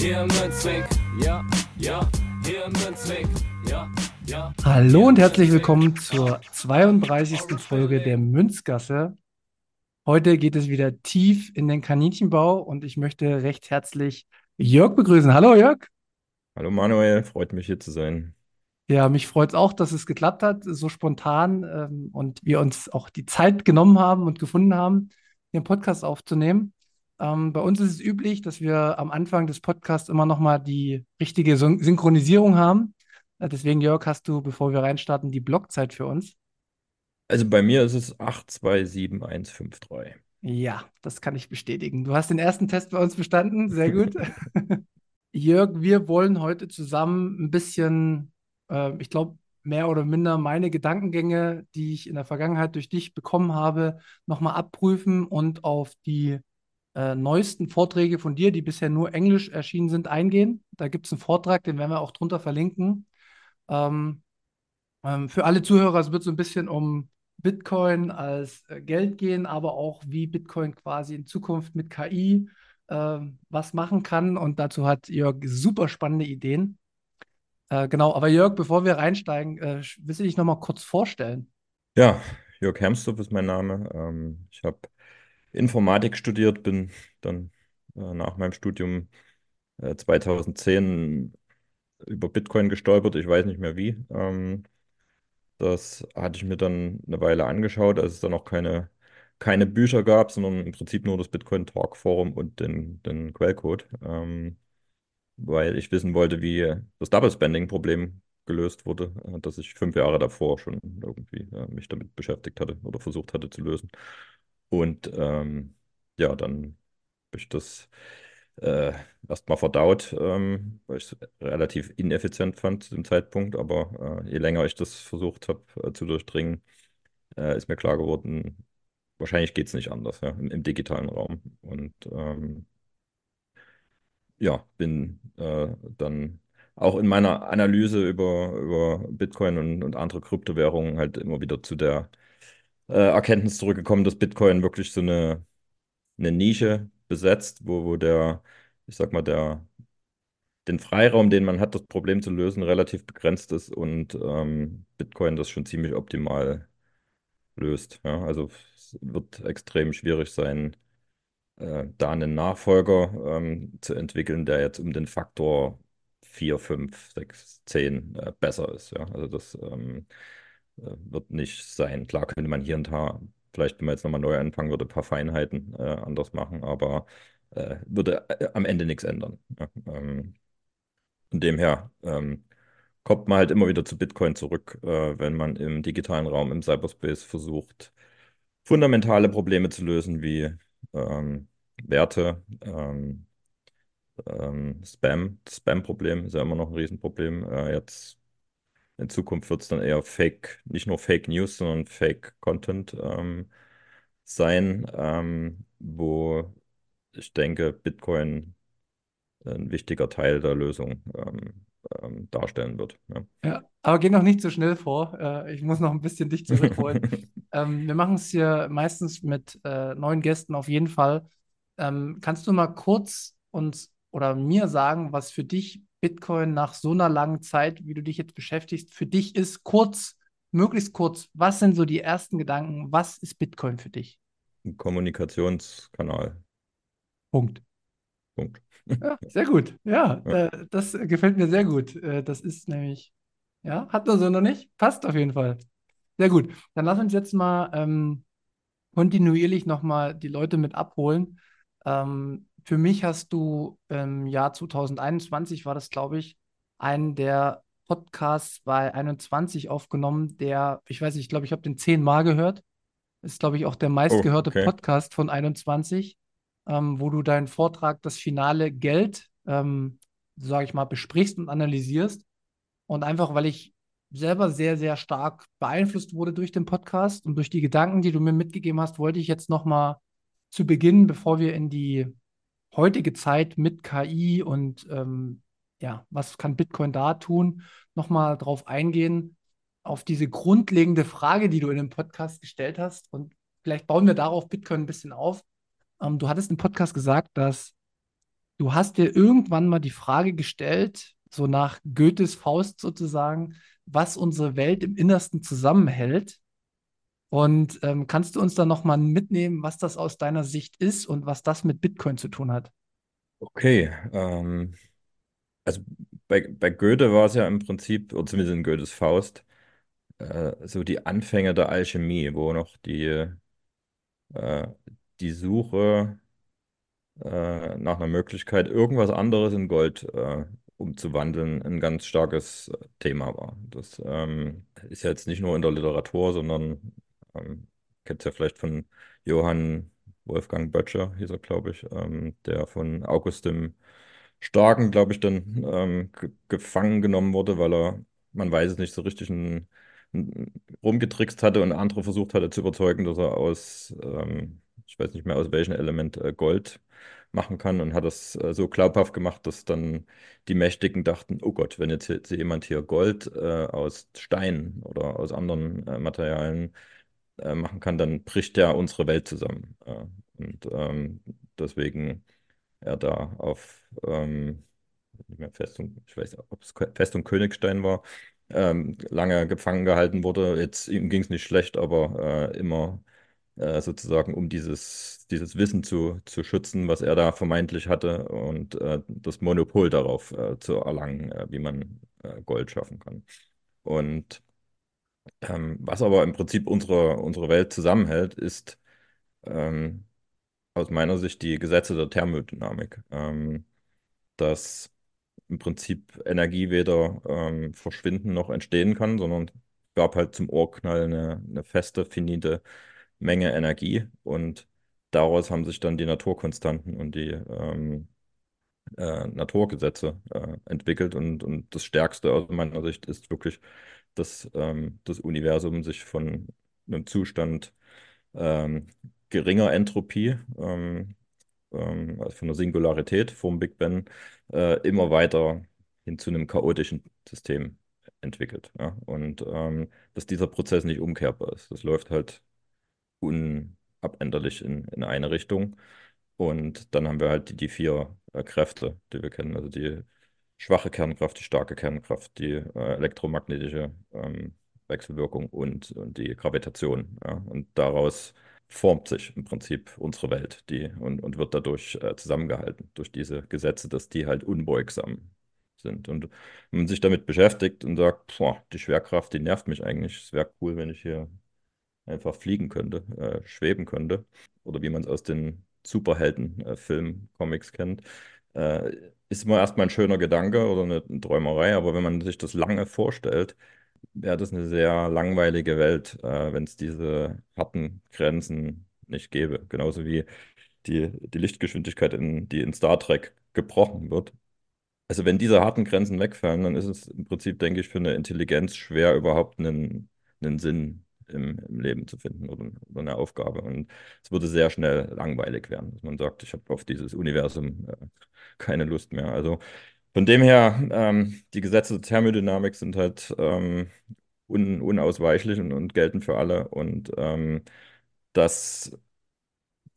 Hier im Münzweg, ja, ja, hier im Münzweg, ja, ja. Hallo und herzlich willkommen zur 32. Folge der Münzgasse. Heute geht es wieder tief in den Kaninchenbau und ich möchte recht herzlich Jörg begrüßen. Hallo Jörg. Hallo Manuel, freut mich hier zu sein. Ja, mich freut es auch, dass es geklappt hat, so spontan ähm, und wir uns auch die Zeit genommen haben und gefunden haben, den Podcast aufzunehmen. Ähm, bei uns ist es üblich, dass wir am Anfang des Podcasts immer nochmal die richtige Syn Synchronisierung haben. Äh, deswegen, Jörg, hast du, bevor wir reinstarten, die Blockzeit für uns? Also bei mir ist es 827153. Ja, das kann ich bestätigen. Du hast den ersten Test bei uns bestanden. Sehr gut. Jörg, wir wollen heute zusammen ein bisschen, äh, ich glaube, mehr oder minder meine Gedankengänge, die ich in der Vergangenheit durch dich bekommen habe, nochmal abprüfen und auf die äh, neuesten Vorträge von dir, die bisher nur Englisch erschienen sind, eingehen. Da gibt es einen Vortrag, den werden wir auch drunter verlinken. Ähm, ähm, für alle Zuhörer, es wird so ein bisschen um Bitcoin als äh, Geld gehen, aber auch wie Bitcoin quasi in Zukunft mit KI äh, was machen kann. Und dazu hat Jörg super spannende Ideen. Äh, genau, aber Jörg, bevor wir reinsteigen, äh, willst du dich nochmal kurz vorstellen? Ja, Jörg Hermsdorf ist mein Name. Ähm, ich habe Informatik studiert, bin dann äh, nach meinem Studium 2010 äh, über Bitcoin gestolpert, ich weiß nicht mehr wie. Ähm, das hatte ich mir dann eine Weile angeschaut, als es dann noch keine, keine Bücher gab, sondern im Prinzip nur das Bitcoin Talk Forum und den, den Quellcode, ähm, weil ich wissen wollte, wie das Double Spending Problem gelöst wurde, äh, das ich fünf Jahre davor schon irgendwie äh, mich damit beschäftigt hatte oder versucht hatte zu lösen. Und ähm, ja, dann habe ich das äh, erstmal verdaut, ähm, weil ich es relativ ineffizient fand zu dem Zeitpunkt. Aber äh, je länger ich das versucht habe äh, zu durchdringen, äh, ist mir klar geworden, wahrscheinlich geht es nicht anders ja, im, im, digitalen Raum. Und ähm, ja, bin äh, dann auch in meiner Analyse über, über Bitcoin und, und andere Kryptowährungen halt immer wieder zu der äh, Erkenntnis zurückgekommen, dass Bitcoin wirklich so eine, eine Nische besetzt, wo, wo der, ich sag mal, der, den Freiraum, den man hat, das Problem zu lösen, relativ begrenzt ist und ähm, Bitcoin das schon ziemlich optimal löst. Ja? Also es wird extrem schwierig sein, äh, da einen Nachfolger ähm, zu entwickeln, der jetzt um den Faktor 4, 5, 6, 10 äh, besser ist. Ja? Also das ähm, äh, wird nicht sein. Klar könnte man hier und da vielleicht, wenn man jetzt nochmal neu anfangen würde, ein paar Feinheiten äh, anders machen, aber äh, würde äh, am Ende nichts ändern. Ja, ähm, von dem her ähm, kommt man halt immer wieder zu Bitcoin zurück, äh, wenn man im digitalen Raum, im Cyberspace versucht, fundamentale Probleme zu lösen, wie ähm, Werte, ähm, ähm, Spam. Das Spam-Problem ist ja immer noch ein Riesenproblem. Äh, jetzt in Zukunft wird es dann eher Fake, nicht nur Fake News, sondern Fake Content ähm, sein, ähm, wo ich denke, Bitcoin ein wichtiger Teil der Lösung ähm, ähm, darstellen wird. Ja. ja. aber geh noch nicht so schnell vor. Äh, ich muss noch ein bisschen dich zurückholen. ähm, wir machen es hier meistens mit äh, neuen Gästen auf jeden Fall. Ähm, kannst du mal kurz uns oder mir sagen, was für dich Bitcoin nach so einer langen Zeit, wie du dich jetzt beschäftigst, für dich ist? Kurz, möglichst kurz. Was sind so die ersten Gedanken? Was ist Bitcoin für dich? Ein Kommunikationskanal. Punkt. Punkt. Ja, sehr gut. Ja, ja. Äh, das gefällt mir sehr gut. Äh, das ist nämlich, ja, hat man so noch nicht. Passt auf jeden Fall. Sehr gut. Dann lass uns jetzt mal ähm, kontinuierlich nochmal die Leute mit abholen. Ähm, für mich hast du im Jahr 2021, war das, glaube ich, einen der Podcasts bei 21 aufgenommen, der, ich weiß nicht, ich glaube, ich habe den zehnmal gehört. Ist, glaube ich, auch der meistgehörte oh, okay. Podcast von 21. ähm, wo du deinen Vortrag das finale Geld, ähm, sage ich mal, besprichst und analysierst. Und einfach, weil ich selber sehr, sehr stark beeinflusst wurde durch den Podcast und durch die Gedanken, die du mir mitgegeben hast, wollte ich jetzt nochmal zu Beginn, bevor wir in die heutige Zeit mit KI und ähm, ja, was kann Bitcoin da tun, nochmal drauf eingehen, auf diese grundlegende Frage, die du in dem Podcast gestellt hast. Und vielleicht bauen wir darauf Bitcoin ein bisschen auf. Ähm, du hattest im Podcast gesagt, dass du hast dir irgendwann mal die Frage gestellt, so nach Goethes Faust sozusagen, was unsere Welt im Innersten zusammenhält. Und ähm, kannst du uns da nochmal mitnehmen, was das aus deiner Sicht ist und was das mit Bitcoin zu tun hat? Okay, ähm, also bei, bei Goethe war es ja im Prinzip, oder zumindest in Goethes Faust, äh, so die Anfänge der Alchemie, wo noch die, äh, die Suche äh, nach einer Möglichkeit, irgendwas anderes in Gold äh, umzuwandeln, ein ganz starkes Thema war. Das ähm, ist ja jetzt nicht nur in der Literatur, sondern ähm, kennt ja vielleicht von Johann Wolfgang Böttcher, hieß er, glaube ich, ähm, der von August dem Starken, glaube ich, dann ähm, gefangen genommen wurde, weil er, man weiß es nicht so richtig, ein, ein, rumgetrickst hatte und andere versucht hatte zu überzeugen, dass er aus, ähm, ich weiß nicht mehr aus welchem Element, äh, Gold machen kann und hat das äh, so glaubhaft gemacht, dass dann die Mächtigen dachten, oh Gott, wenn jetzt, jetzt jemand hier Gold äh, aus Stein oder aus anderen äh, Materialien äh, machen kann, dann bricht ja unsere Welt zusammen. Äh, und ähm, deswegen er da auf ähm, Festung, ich weiß ob es Festung Königstein war, ähm, lange gefangen gehalten wurde. Jetzt ihm ging es nicht schlecht, aber äh, immer äh, sozusagen, um dieses, dieses Wissen zu, zu schützen, was er da vermeintlich hatte und äh, das Monopol darauf äh, zu erlangen, äh, wie man äh, Gold schaffen kann. Und ähm, was aber im Prinzip unsere, unsere Welt zusammenhält, ist ähm, aus meiner Sicht die Gesetze der Thermodynamik. Ähm, dass im Prinzip Energie weder ähm, verschwinden noch entstehen kann, sondern es gab halt zum Urknall eine, eine feste, finite Menge Energie und daraus haben sich dann die Naturkonstanten und die ähm, äh, Naturgesetze äh, entwickelt und, und das Stärkste aus meiner Sicht ist wirklich, dass ähm, das Universum sich von einem Zustand ähm, geringer Entropie, ähm, ähm, also von der Singularität vom Big Bang, äh, immer weiter hin zu einem chaotischen System entwickelt. Ja? Und ähm, dass dieser Prozess nicht umkehrbar ist. Das läuft halt unabänderlich in, in eine Richtung. Und dann haben wir halt die, die vier äh, Kräfte, die wir kennen. Also die schwache Kernkraft, die starke Kernkraft, die äh, elektromagnetische ähm, Wechselwirkung und, und die Gravitation. Ja? Und daraus formt sich im Prinzip unsere Welt die, und, und wird dadurch äh, zusammengehalten, durch diese Gesetze, dass die halt unbeugsam sind. Und wenn man sich damit beschäftigt und sagt, boah, die Schwerkraft, die nervt mich eigentlich, es wäre cool, wenn ich hier einfach fliegen könnte, äh, schweben könnte. Oder wie man es aus den Superhelden-Filmen, Comics kennt. Ist immer erstmal ein schöner Gedanke oder eine, eine Träumerei, aber wenn man sich das lange vorstellt, wäre das eine sehr langweilige Welt, äh, wenn es diese harten Grenzen nicht gäbe. Genauso wie die, die Lichtgeschwindigkeit, in, die in Star Trek gebrochen wird. Also wenn diese harten Grenzen wegfallen, dann ist es im Prinzip, denke ich, für eine Intelligenz schwer, überhaupt einen, einen Sinn im, im Leben zu finden oder, oder, eine Aufgabe. Und es würde sehr schnell langweilig werden, dass man sagt, ich habe auf dieses Universum äh, keine Lust mehr. Also von dem her, ähm, die Gesetze der Thermodynamik sind halt ähm, un unausweichlich und, und, gelten für alle. Und ähm, das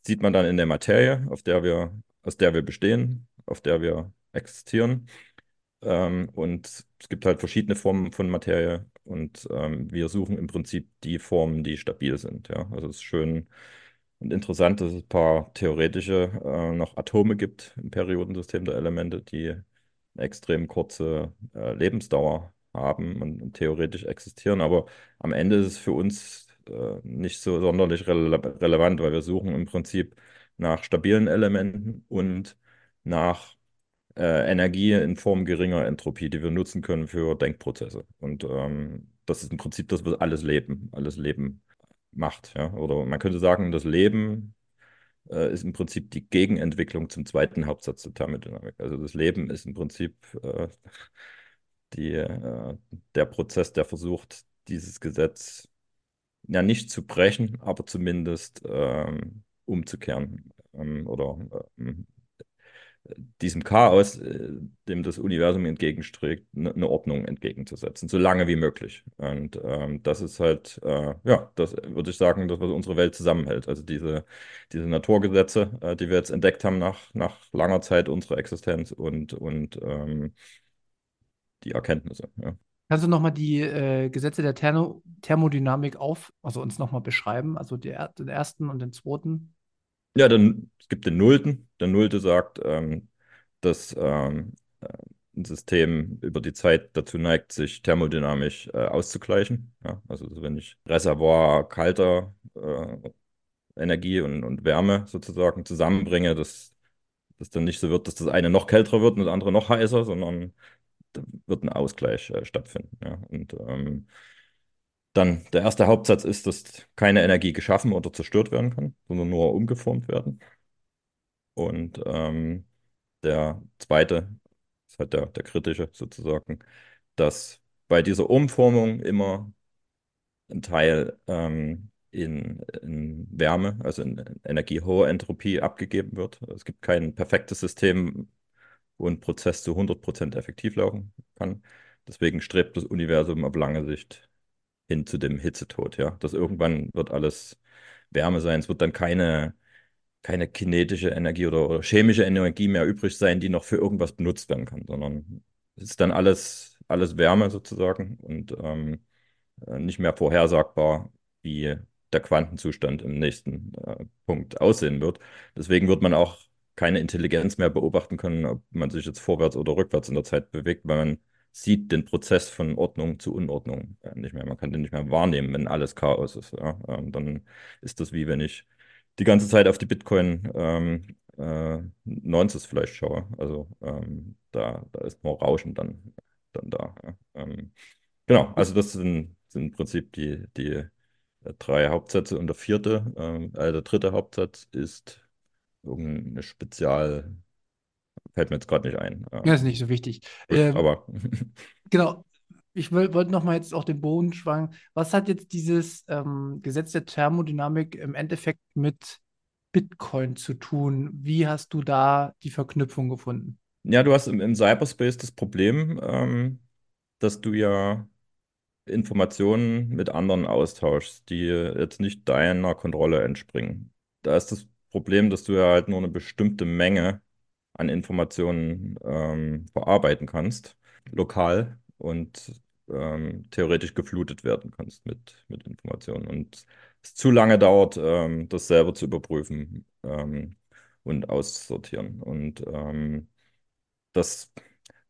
sieht man dann in der Materie, auf der wir, aus der wir bestehen, auf der wir existieren. Ähm, und es gibt halt verschiedene Formen von Materie und ähm, wir suchen im Prinzip die Formen, die stabil sind. Ja? Also es ist schön und interessant, dass es ein paar theoretische äh, noch Atome gibt im Periodensystem der Elemente, die eine extrem kurze äh, Lebensdauer haben und, und, theoretisch existieren. Aber am Ende ist es für uns äh, nicht so sonderlich rele relevant, weil wir suchen im Prinzip nach stabilen Elementen und nach äh, Energie in Form geringer Entropie, die wir nutzen können für Denkprozesse. Und ähm, das ist im Prinzip das, was alles Leben, alles Leben macht. Ja? Oder man könnte sagen, das Leben äh, ist im Prinzip die Gegenentwicklung zum zweiten Hauptsatz der Thermodynamik. Also das Leben ist im Prinzip äh, die, äh, der Prozess, der versucht, dieses Gesetz ja nicht zu brechen, aber zumindest ähm, umzukehren ähm, oder ähm, diesem Chaos, äh, dem das Universum entgegenstrebt, eine Ordnung entgegenzusetzen, so lange wie möglich. Und ähm, das ist halt, äh, ja, das würde ich sagen, das, was unsere Welt zusammenhält. Also diese, diese Naturgesetze, äh, die wir jetzt entdeckt haben nach, nach langer Zeit unserer Existenz und, und ähm, die Erkenntnisse. Ja. Kannst du nochmal die äh, Gesetze der Thermo Thermodynamik auf, also uns nochmal beschreiben, also die, den ersten und den zweiten? Ja, dann, es gibt den Nullten. Der Nullte sagt, ähm, dass ähm, äh, ein System über die Zeit dazu neigt, sich thermodynamisch äh, auszugleichen. Ja, also wenn ich Reservoir kalter äh, Energie und, und Wärme sozusagen zusammenbringe, dass das dann nicht so wird, dass das eine noch kälter wird und das andere noch heißer, sondern da wird ein Ausgleich äh, stattfinden. Ja. Und ähm, dann der erste Hauptsatz ist, dass keine Energie geschaffen oder zerstört werden kann, sondern nur umgeformt werden. Und ähm, der zweite ist halt der, der kritische sozusagen, dass bei dieser Umformung immer ein Teil ähm, in, in, Wärme, also in energiehoher Entropie abgegeben wird. Es gibt kein perfektes System, wo ein Prozess zu 100% effektiv laufen kann. Deswegen strebt das Universum auf lange Sicht hin zu dem Hitzetod, ja. Das irgendwann wird alles Wärme sein. Es wird dann keine, keine kinetische Energie oder, oder chemische Energie mehr übrig sein, die noch für irgendwas benutzt werden kann, sondern es ist dann alles, alles Wärme sozusagen und ähm, äh, nicht mehr vorhersagbar, wie der Quantenzustand im nächsten äh, Punkt aussehen wird. Deswegen wird man auch keine Intelligenz mehr beobachten können, ob man sich jetzt vorwärts oder rückwärts in der Zeit bewegt, weil man sieht den Prozess von Ordnung zu Unordnung äh, nicht mehr. Man kann den nicht mehr wahrnehmen, wenn alles Chaos ist. Ja? Ähm, dann ist das wie wenn ich die ganze Zeit auf die Bitcoin ähm, äh, 90 vielleicht schaue. Also ähm, da, da ist nur Rauschen dann, dann da. Ja? Ähm, genau, also das sind, sind im Prinzip die, die äh, drei Hauptsätze und der vierte, ähm, äh, der dritte Hauptsatz ist irgendeine Spezial, Fällt mir jetzt gerade nicht ein. Ja, ist nicht so wichtig. Gut, ähm, aber. genau. Ich wollte noch mal jetzt auch den Boden schwangen. Was hat jetzt dieses ähm, Gesetz der Thermodynamik im Endeffekt mit Bitcoin zu tun? Wie hast du da die Verknüpfung gefunden? Ja, du hast im, im Cyberspace das Problem, ähm, dass du ja Informationen mit anderen austauschst, die jetzt nicht deiner Kontrolle entspringen. Da ist das Problem, dass du ja halt nur eine bestimmte Menge an Informationen ähm, verarbeiten kannst, lokal und ähm, theoretisch geflutet werden kannst mit, mit Informationen. Und es zu lange dauert, ähm, das selber zu überprüfen ähm, und auszusortieren. Und ähm, das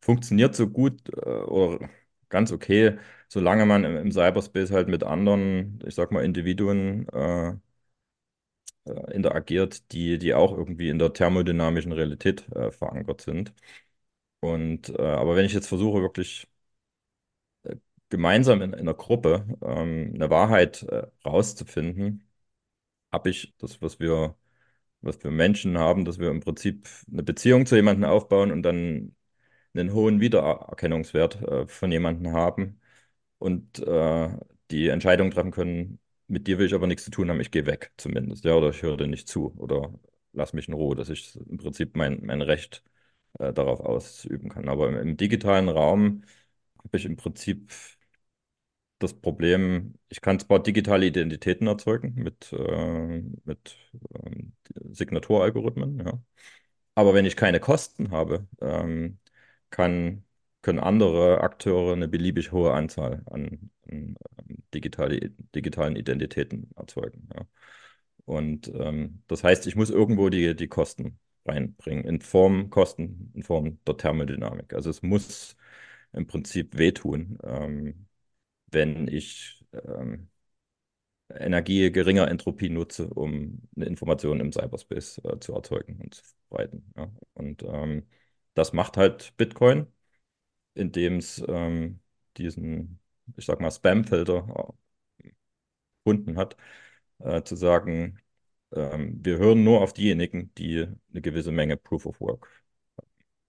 funktioniert so gut äh, oder ganz okay, solange man im, im, Cyberspace halt mit anderen, ich sag mal, Individuen äh, äh, interagiert, die, die auch irgendwie in der thermodynamischen Realität äh, verankert sind. Und äh, aber wenn ich jetzt versuche, wirklich äh, gemeinsam in, in einer Gruppe ähm, eine Wahrheit äh, rauszufinden, habe ich das, was wir, was wir Menschen haben, dass wir im Prinzip eine Beziehung zu jemandem aufbauen und dann einen hohen Wiedererkennungswert äh, von jemandem haben und die Entscheidung treffen können, mit dir will ich aber nichts zu tun haben, ich gehe weg zumindest, ja, oder ich höre dir nicht zu oder lass mich in Ruhe, dass ich im Prinzip mein, mein Recht äh, darauf ausüben kann. Aber im, im digitalen Raum habe ich im Prinzip das Problem, ich kann zwar digitale Identitäten erzeugen mit, äh, mit ähm, Signaturalgorithmen, ja, aber wenn ich keine Kosten habe, ähm, kann können andere Akteure eine beliebig hohe Anzahl an, an, an digitale, digitalen Identitäten erzeugen. Ja. Und ähm, das heißt, ich muss irgendwo die, die Kosten reinbringen, in Form Kosten, in Form der Thermodynamik. Also es muss im Prinzip wehtun, ähm, wenn ich ähm, Energie geringer Entropie nutze, um eine Information im Cyberspace äh, zu erzeugen und zu verbreiten. Ja. Und ähm, das macht halt Bitcoin indem es ähm, diesen, ich sag mal, Spam-Filter gefunden hat, äh, zu sagen, ähm, wir hören nur auf diejenigen, die eine gewisse Menge Proof of Work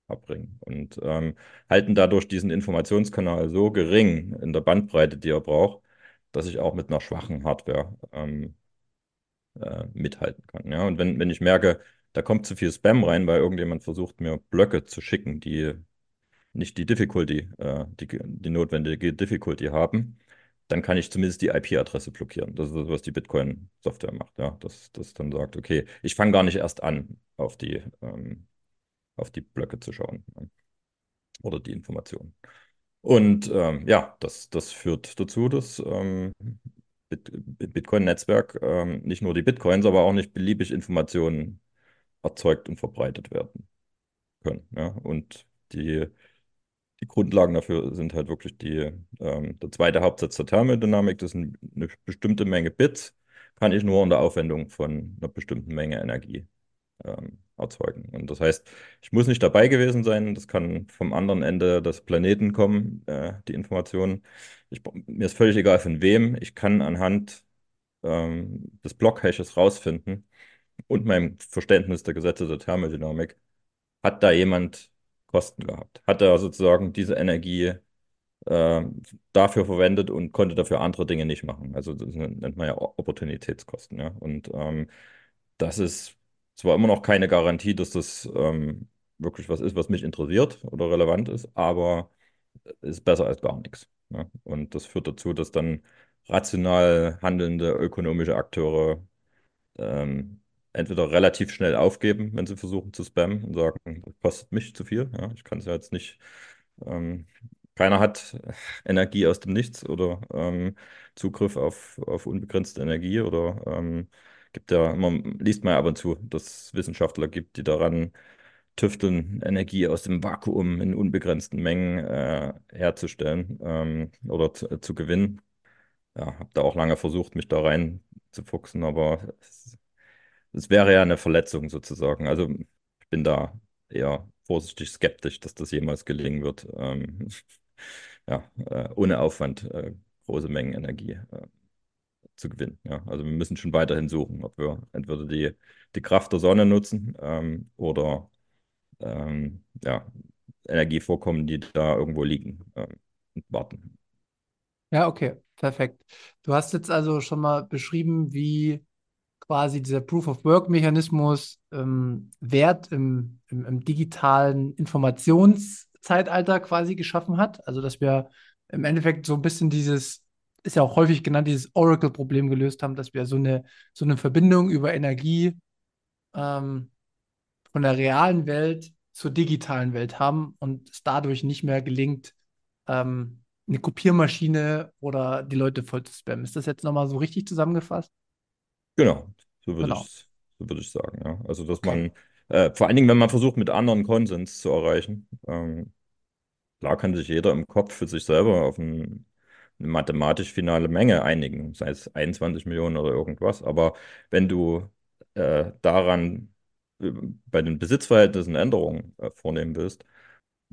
abbringen und ähm, halten dadurch diesen Informationskanal so gering in der Bandbreite, die er braucht, dass ich auch mit einer schwachen Hardware ähm, äh, mithalten kann. Ja? Und wenn, wenn ich merke, da kommt zu viel Spam rein, weil irgendjemand versucht, mir Blöcke zu schicken, die nicht die Difficulty, äh, die, die notwendige Difficulty haben, dann kann ich zumindest die IP-Adresse blockieren. Das ist das, was die Bitcoin-Software macht. Ja? Dass das dann sagt, okay, ich fange gar nicht erst an, auf die, ähm, auf die Blöcke zu schauen ja? oder die Informationen. Und ähm, ja, das, das führt dazu, dass ähm, Bitcoin-Netzwerk ähm, nicht nur die Bitcoins, aber auch nicht beliebig Informationen erzeugt und verbreitet werden können. Ja? Und die, die Grundlagen dafür sind halt wirklich die, ähm, der zweite Hauptsatz der Thermodynamik, das ist eine bestimmte Menge Bits, kann ich nur unter Aufwendung von einer bestimmten Menge Energie ähm, erzeugen. Und das heißt, ich muss nicht dabei gewesen sein, das kann vom anderen Ende des Planeten kommen, äh, die Information. Ich, mir ist völlig egal von wem, ich kann anhand ähm, des Block-Hashes rausfinden und meinem Verständnis der Gesetze der Thermodynamik, hat da jemand Kosten gehabt? Hat er sozusagen diese Energie äh, dafür verwendet und konnte dafür andere Dinge nicht machen? Also das nennt man ja Opportunitätskosten. Ja? Und ähm, das ist zwar immer noch keine Garantie, dass das ähm, wirklich was ist, was mich interessiert oder relevant ist, aber ist besser als gar nichts. Ja? Und das führt dazu, dass dann rational handelnde ökonomische Akteure ähm, entweder relativ schnell aufgeben, wenn sie versuchen zu spammen und sagen, das kostet mich zu viel. Ja, ich kann es ja jetzt nicht. Ähm, keiner hat Energie aus dem Nichts oder ähm, Zugriff auf, auf unbegrenzte Energie oder ähm, gibt ja, man liest ja ab und zu, dass es Wissenschaftler gibt, die daran tüfteln, Energie aus dem Vakuum in unbegrenzten Mengen äh, herzustellen ähm, oder zu, äh, zu gewinnen. Ja, habe da auch lange versucht, mich da rein zu fuchsen, aber es, es wäre ja eine Verletzung sozusagen. Also ich bin da eher vorsichtig skeptisch, dass das jemals gelingen wird. Ähm, ja, äh, ohne Aufwand äh, große Mengen Energie äh, zu gewinnen. Ja. Also wir müssen schon weiterhin suchen, ob wir entweder die, die Kraft der Sonne nutzen ähm, oder ähm, ja, Energievorkommen, die da irgendwo liegen ähm, und warten. Ja, okay, perfekt. Du hast jetzt also schon mal beschrieben, wie quasi dieser Proof-of-Work-Mechanismus ähm, Wert im, im, im, digitalen Informationszeitalter quasi geschaffen hat. Also dass wir im Endeffekt so ein bisschen dieses, ist ja auch häufig genannt, dieses Oracle-Problem gelöst haben, dass wir so eine, so eine Verbindung über Energie ähm, von der realen Welt zur digitalen Welt haben und es dadurch nicht mehr gelingt, ähm, eine Kopiermaschine oder die Leute voll zu spammen. Ist das jetzt nochmal so richtig zusammengefasst? Genau, so würde genau. ich, so würd ich sagen. Ja. Also, dass man, äh, vor allen Dingen, wenn man versucht, mit anderen Konsens zu erreichen, ähm, klar kann sich jeder im Kopf für sich selber auf ein, eine mathematisch finale Menge einigen, sei es 21 Millionen oder irgendwas, aber wenn du äh, daran äh, bei den Besitzverhältnissen Änderungen äh, vornehmen willst,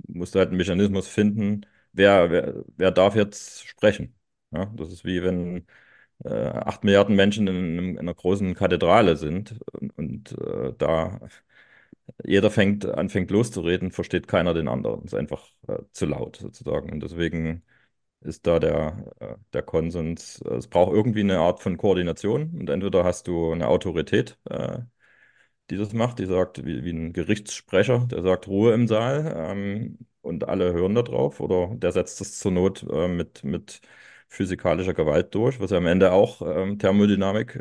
musst du halt einen Mechanismus finden, wer, wer, wer darf jetzt sprechen. Ja, das ist wie wenn acht Milliarden Menschen in, in, einer großen Kathedrale sind und, äh, da jeder fängt, anfängt loszureden, versteht keiner den anderen. Ist einfach äh, zu laut sozusagen. Und deswegen ist da der, äh, der Konsens, äh, es braucht irgendwie eine Art von Koordination und entweder hast du eine Autorität, äh, die das macht, die sagt, wie, wie ein Gerichtssprecher, der sagt Ruhe im Saal ähm, und alle hören da drauf oder der setzt das zur Not äh, mit, mit physikalischer Gewalt durch, was ja am Ende auch ähm, Thermodynamik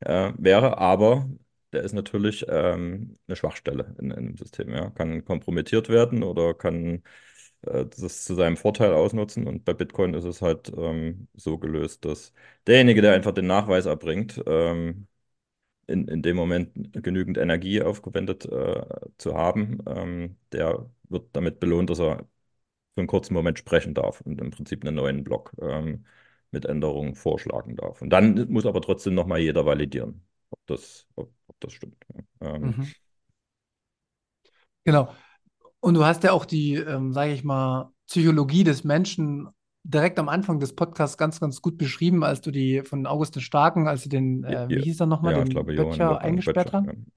äh, wäre, aber der ist natürlich ähm, eine Schwachstelle in, in, dem System. Ja. Kann kompromittiert werden oder kann äh, das zu seinem Vorteil ausnutzen. Und bei Bitcoin ist es halt ähm, so gelöst, dass derjenige, der einfach den Nachweis erbringt, ähm, in, in dem Moment genügend Energie aufgewendet äh, zu haben, ähm, der wird damit belohnt, dass er für einen kurzen Moment sprechen darf und im Prinzip einen neuen Block ähm, mit Änderungen vorschlagen darf. Und dann muss aber trotzdem nochmal jeder validieren, ob das, ob, ob das stimmt. Ähm, mhm. Genau. Und du hast ja auch die, ähm, sage ich mal, Psychologie des Menschen direkt am Anfang des Podcasts ganz, ganz gut beschrieben, als du die von August Starken, als sie den, äh, wie hieß er nochmal, Ja, den glaube, Böttcher eingesperrt haben.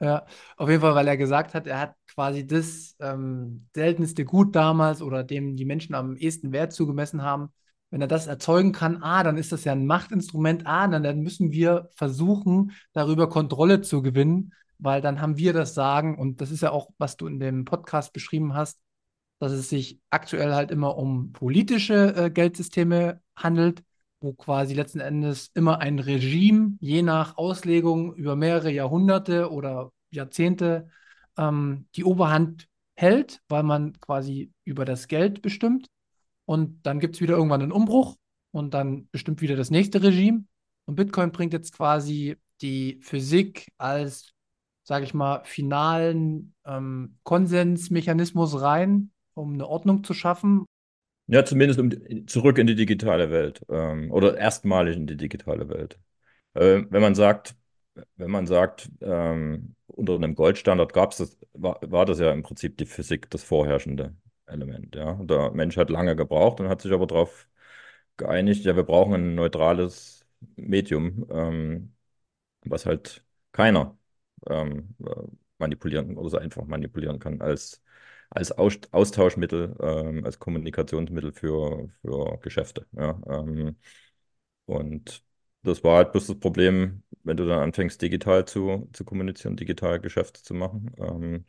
Ja, auf jeden Fall, weil er gesagt hat, er hat quasi das ähm, seltenste Gut damals oder dem die Menschen am ehesten Wert zugemessen haben. Wenn er das erzeugen kann, ah, dann ist das ja ein Machtinstrument, ah, dann, müssen wir versuchen, darüber Kontrolle zu gewinnen, weil dann haben wir das Sagen und das ist ja auch, was du in dem Podcast beschrieben hast, dass es sich aktuell halt immer um politische äh, Geldsysteme handelt, wo quasi letzten Endes immer ein Regime je nach Auslegung über mehrere Jahrhunderte oder Jahrzehnte ähm, die Oberhand hält, weil man quasi über das Geld bestimmt. Und dann gibt es wieder irgendwann einen Umbruch und dann bestimmt wieder das nächste Regime. Und Bitcoin bringt jetzt quasi die Physik als, sage ich mal, finalen ähm, Konsensmechanismus rein, um eine Ordnung zu schaffen. Ja, zumindest um, zurück in die digitale Welt ähm, oder erstmalig in die digitale Welt. Äh, wenn man sagt, wenn man sagt, ähm, unter einem Goldstandard gab es war, war das ja im Prinzip die Physik das vorherrschende Element. Ja? Der Mensch hat lange gebraucht und hat sich aber darauf geeinigt, ja, wir brauchen ein neutrales Medium, ähm, was halt keiner ähm, äh, manipulieren oder so einfach manipulieren kann als, als Aus Austauschmittel, ähm, als Kommunikationsmittel für, für Geschäfte. Ja? Ähm, und das war halt bloß das Problem, wenn du dann anfängst, digital zu, zu kommunizieren, digital Geschäfte zu machen, ähm,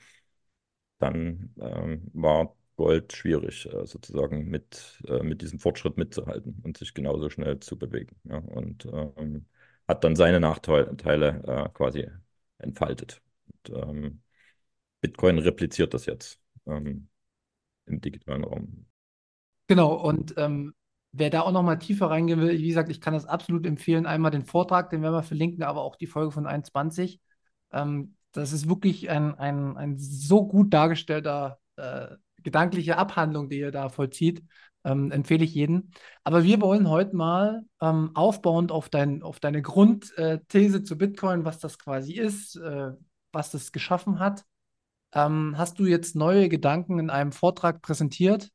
dann ähm, war Gold schwierig, äh, sozusagen mit, äh, mit diesem Fortschritt mitzuhalten und sich genauso schnell zu bewegen. Ja? Und ähm, hat dann seine Nachteile äh, quasi entfaltet. Und, ähm, Bitcoin repliziert das jetzt ähm, im digitalen Raum. Genau, und ähm, wer da auch nochmal tiefer reingehen will, wie gesagt, ich kann das absolut empfehlen. Einmal den Vortrag, den werden wir verlinken, aber auch die Folge von 21. Ähm, das ist wirklich ein, ein, ein so gut dargestellter äh, gedankliche Abhandlung, die ihr da vollzieht. Ähm, empfehle ich jedem. Aber wir wollen heute mal ähm, aufbauend auf, dein, auf deine Grundthese zu Bitcoin, was das quasi ist, äh, was das geschaffen hat. Ähm, hast du jetzt neue Gedanken in einem Vortrag präsentiert,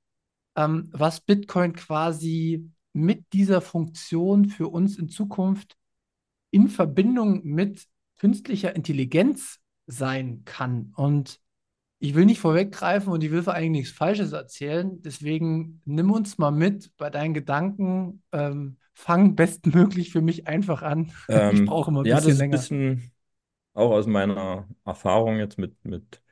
ähm, was Bitcoin quasi mit dieser Funktion für uns in Zukunft in Verbindung mit künstlicher Intelligenz sein kann? Und ich will nicht vorweggreifen und ich will vor allem nichts Falsches erzählen. Deswegen nimm uns mal mit bei deinen Gedanken. Ähm, fang bestmöglich für mich einfach an. Ähm, ich brauche immer ein ja, bisschen das ist ein bisschen auch aus meiner Erfahrung jetzt mit, mit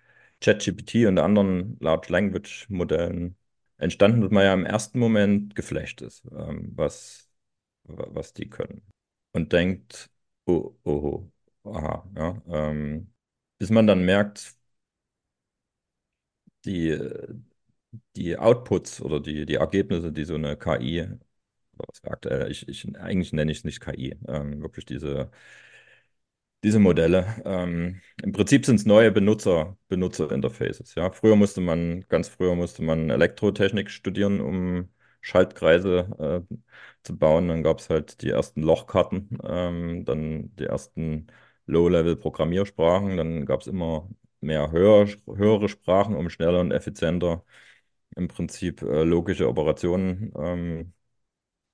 ChatGPT und anderen Large Language Modellen entstanden, dass man ja im ersten Moment geflasht ist, ähm, was, was die können. Und denkt, oh, oh, oh aha, ja. Ähm, bis man dann merkt, die, die Outputs oder die, die Ergebnisse, die so eine KI, was aktuell, ich, ich, eigentlich nenne ich es nicht KI, ähm, wirklich diese, diese Modelle. Ähm, Im Prinzip sind es neue Benutzer, Benutzerinterfaces. Ja? Früher musste man, ganz früher musste man Elektrotechnik studieren, um Schaltkreise äh, zu bauen. Dann gab es halt die ersten Lochkarten, ähm, dann die ersten Low-Level-Programmiersprachen. Dann gab es immer mehr höher, höhere Sprachen, um schneller und effizienter im Prinzip äh, logische Operationen ähm,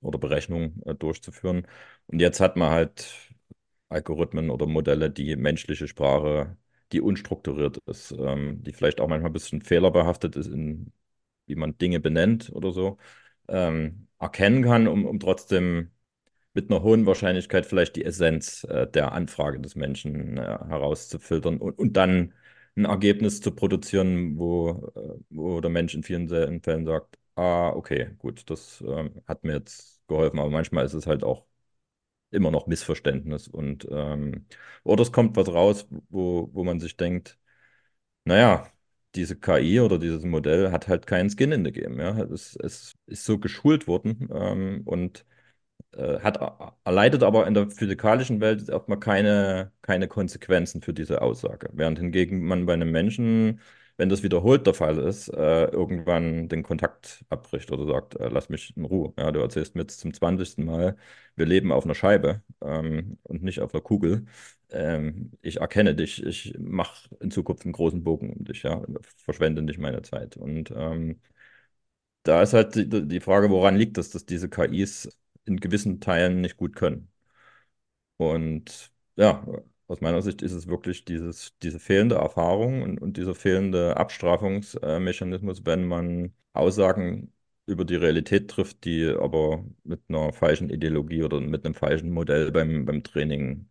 oder Berechnungen äh, durchzuführen. Und jetzt hat man halt Algorithmen oder Modelle, die menschliche Sprache, die unstrukturiert ist, ähm, die vielleicht auch manchmal ein bisschen fehlerbehaftet ist, in, wie man Dinge benennt oder so, ähm, erkennen kann, um, um trotzdem mit einer hohen Wahrscheinlichkeit vielleicht die Essenz äh, der Anfrage des Menschen äh, herauszufiltern und, und dann ein Ergebnis zu produzieren, wo, äh, wo der Mensch in vielen Fällen sagt, ah, okay, gut, das ähm, hat mir jetzt geholfen, aber manchmal ist es halt auch immer noch Missverständnis und ähm, oder es kommt was raus, wo, wo man sich denkt, naja, diese KI oder dieses Modell hat halt keinen Skin in the Game. Ja? Es, es ist so geschult worden ähm, und äh, hat, erleidet aber in der physikalischen Welt erstmal keine, keine Konsequenzen für diese Aussage. Während hingegen man bei einem Menschen, wenn das wiederholt der Fall ist, äh, irgendwann den Kontakt abbricht oder sagt, äh, lass mich in Ruhe. Ja, du erzählst mir jetzt zum 20. Mal, wir leben auf einer Scheibe ähm, und nicht auf einer Kugel. Ähm, ich erkenne dich, ich mache in Zukunft einen großen Bogen um dich, ja, verschwende nicht meine Zeit. Und ähm, da ist halt die, die Frage, woran liegt das, dass diese KIs in gewissen Teilen nicht gut können. Und ja, aus meiner Sicht ist es wirklich dieses, diese fehlende Erfahrung und, und dieser fehlende Abstrafungsmechanismus, wenn man Aussagen über die Realität trifft, die aber mit einer falschen Ideologie oder mit einem falschen Modell beim, beim Training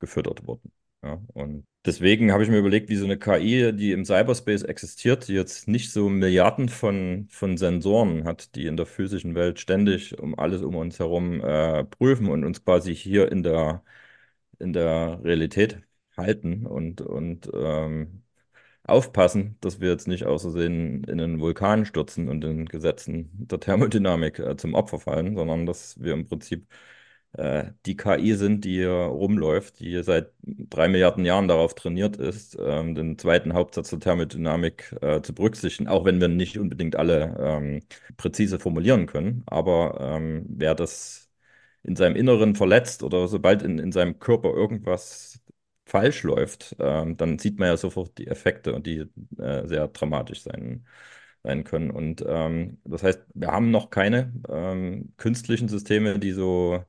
gefüttert wurden. Ja, und deswegen habe ich mir überlegt, wie so eine KI, die im Cyberspace existiert, die jetzt nicht so Milliarden von, von Sensoren hat, die in der physischen Welt ständig um alles um uns herum äh, prüfen und uns quasi hier in der, in der Realität halten und, und ähm, aufpassen, dass wir jetzt nicht außersehen in einen Vulkan stürzen und den Gesetzen der Thermodynamik äh, zum Opfer fallen, sondern dass wir im Prinzip äh, die KI sind, die hier rumläuft, die seit drei Milliarden Jahren darauf trainiert ist, ähm, den zweiten Hauptsatz der Thermodynamik äh, zu berücksichtigen, auch wenn wir nicht unbedingt alle ähm, präzise formulieren können. Aber ähm, wer das in seinem Inneren verletzt oder sobald in, in seinem Körper irgendwas falsch läuft, ähm, dann sieht man ja sofort die Effekte und die äh, sehr dramatisch sein, sein können. Und ähm, das heißt, wir haben noch keine ähm, künstlichen Systeme, die so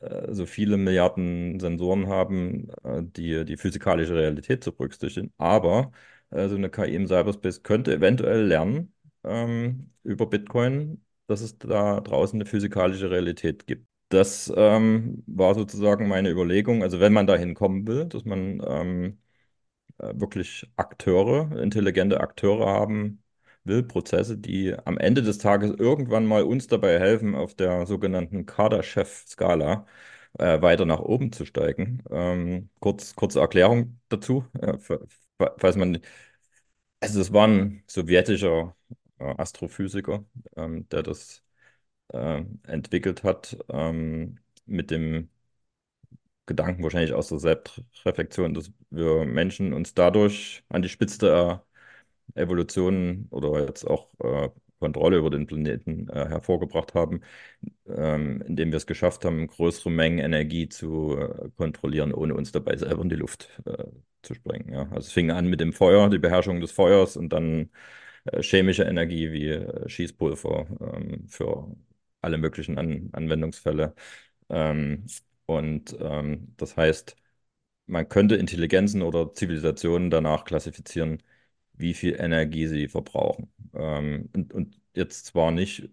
äh, so viele Milliarden Sensoren haben, äh, die die physikalische Realität zu berücksichtigen. Aber äh, so eine KI im Cyberspace könnte eventuell lernen ähm, über Bitcoin, dass es da draußen eine physikalische Realität gibt. Das ähm, war sozusagen meine Überlegung. Also wenn man dahin kommen will, dass man ähm, wirklich Akteure, intelligente Akteure haben will, Prozesse, die am Ende des Tages irgendwann mal uns dabei helfen, auf der sogenannten Kaderchef-Skala äh, weiter nach oben zu steigen. Ähm, kurz, kurze Erklärung dazu, äh, falls man, also es war ein sowjetischer äh, Astrophysiker, ähm, der das äh, entwickelt hat, ähm, mit dem Gedanken wahrscheinlich aus der Selbstreflexion, dass wir Menschen uns dadurch an die Spitze der Evolution oder jetzt auch äh, Kontrolle über den Planeten äh, hervorgebracht haben, ähm, indem wir es geschafft haben, größere Mengen Energie zu äh, kontrollieren, ohne uns dabei selber in die Luft äh, zu sprengen. Ja. Also es fing an mit dem Feuer, die Beherrschung des Feuers und dann äh, chemische Energie wie äh, Schießpulver ähm, für alle möglichen An Anwendungsfälle. Ähm, und ähm, das heißt, man könnte Intelligenzen oder Zivilisationen danach klassifizieren, wie viel Energie sie verbrauchen. Ähm, und, und jetzt zwar nicht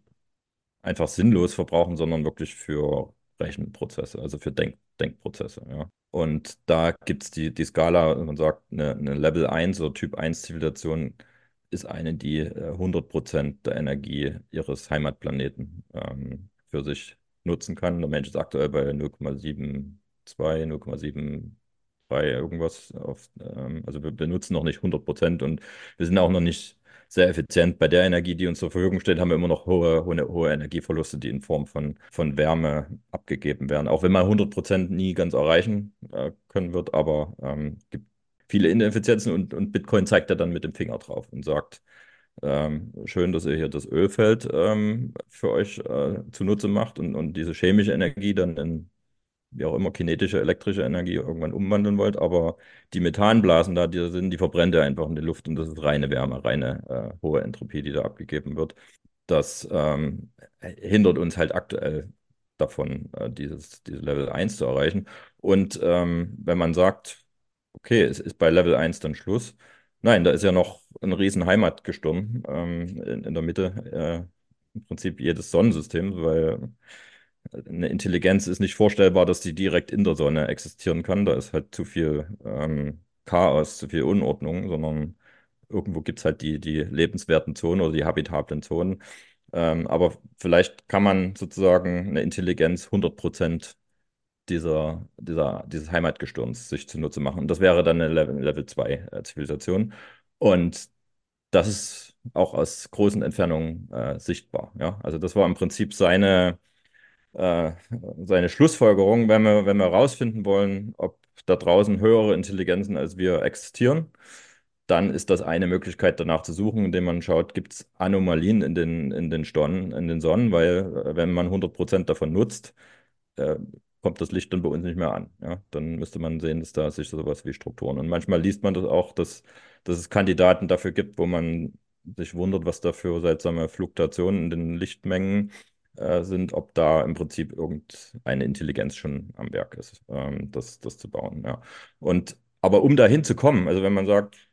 einfach sinnlos verbrauchen, sondern wirklich für Rechenprozesse, also für Denk Denkprozesse. Ja. Und da gibt es die, die Skala, man sagt, eine, eine, Level 1 oder Typ 1 Zivilisation ist eine, die 100% äh, der Energie ihres Heimatplaneten ähm, für sich nutzen kann. Der Mensch ist aktuell bei 0,72, 0,7 bei irgendwas. Auf, ähm, also wir benutzen noch nicht 100 Prozent und wir sind auch noch nicht sehr effizient. Bei der Energie, die uns zur Verfügung steht, haben wir immer noch hohe, hohe, hohe Energieverluste, die in Form von, von Wärme abgegeben werden. Auch wenn man 100 Prozent nie ganz erreichen äh, können wird, aber ähm, gibt viele Ineffizienzen und, und Bitcoin zeigt ja dann mit dem Finger drauf und sagt, ähm, schön, dass ihr hier das Ölfeld ähm, für euch äh, zunutze macht und, und diese chemische Energie dann in wie auch immer, kinetische, elektrische Energie irgendwann umwandeln wollt, aber die Methanblasen da, die sind, die verbrennt ihr einfach in der Luft und das ist reine Wärme, reine äh, hohe Entropie, die da abgegeben wird. Das ähm, hindert uns halt aktuell davon, äh, dieses, diese Level 1 zu erreichen. Und ähm, wenn man sagt, okay, es ist bei Level 1 dann Schluss, nein, da ist ja noch ein riesen Heimatgestirn ähm, in, in, der Mitte, äh, im Prinzip jedes Sonnensystem, weil eine Intelligenz ist nicht vorstellbar, dass die direkt in der Sonne existieren kann. Da ist halt zu viel ähm, Chaos, zu viel Unordnung, sondern irgendwo gibt es halt die, die lebenswerten Zonen oder die habitablen Zonen. Ähm, aber vielleicht kann man sozusagen eine Intelligenz 100% dieser, dieser, dieses Heimatgestirns sich zunutze machen. Und das wäre dann eine Level, Level 2 äh. Und das ist auch aus großen Entfernungen äh, sichtbar. Ja? Also das war im Prinzip seine äh, seine Schlussfolgerung, wenn wir, wenn wir herausfinden wollen, ob da draußen höhere Intelligenzen als wir existieren, dann ist das eine Möglichkeit danach zu suchen, indem man schaut, gibt es Anomalien in den, in den Stonnen, in den Sonnen, weil äh, wenn man 100% davon nutzt, äh, kommt das Licht dann bei uns nicht mehr an. Ja? Dann müsste man sehen, dass da sich sowas wie Strukturen. Und manchmal liest man das auch, dass, dass es Kandidaten dafür gibt, wo man sich wundert, was da für seltsame Fluktuationen in den Lichtmengen äh, sind, ob da im Prinzip irgendeine Intelligenz schon am Werk ist, ähm, das, das zu bauen. Ja. Und aber um dahin zu kommen, also wenn man sagt,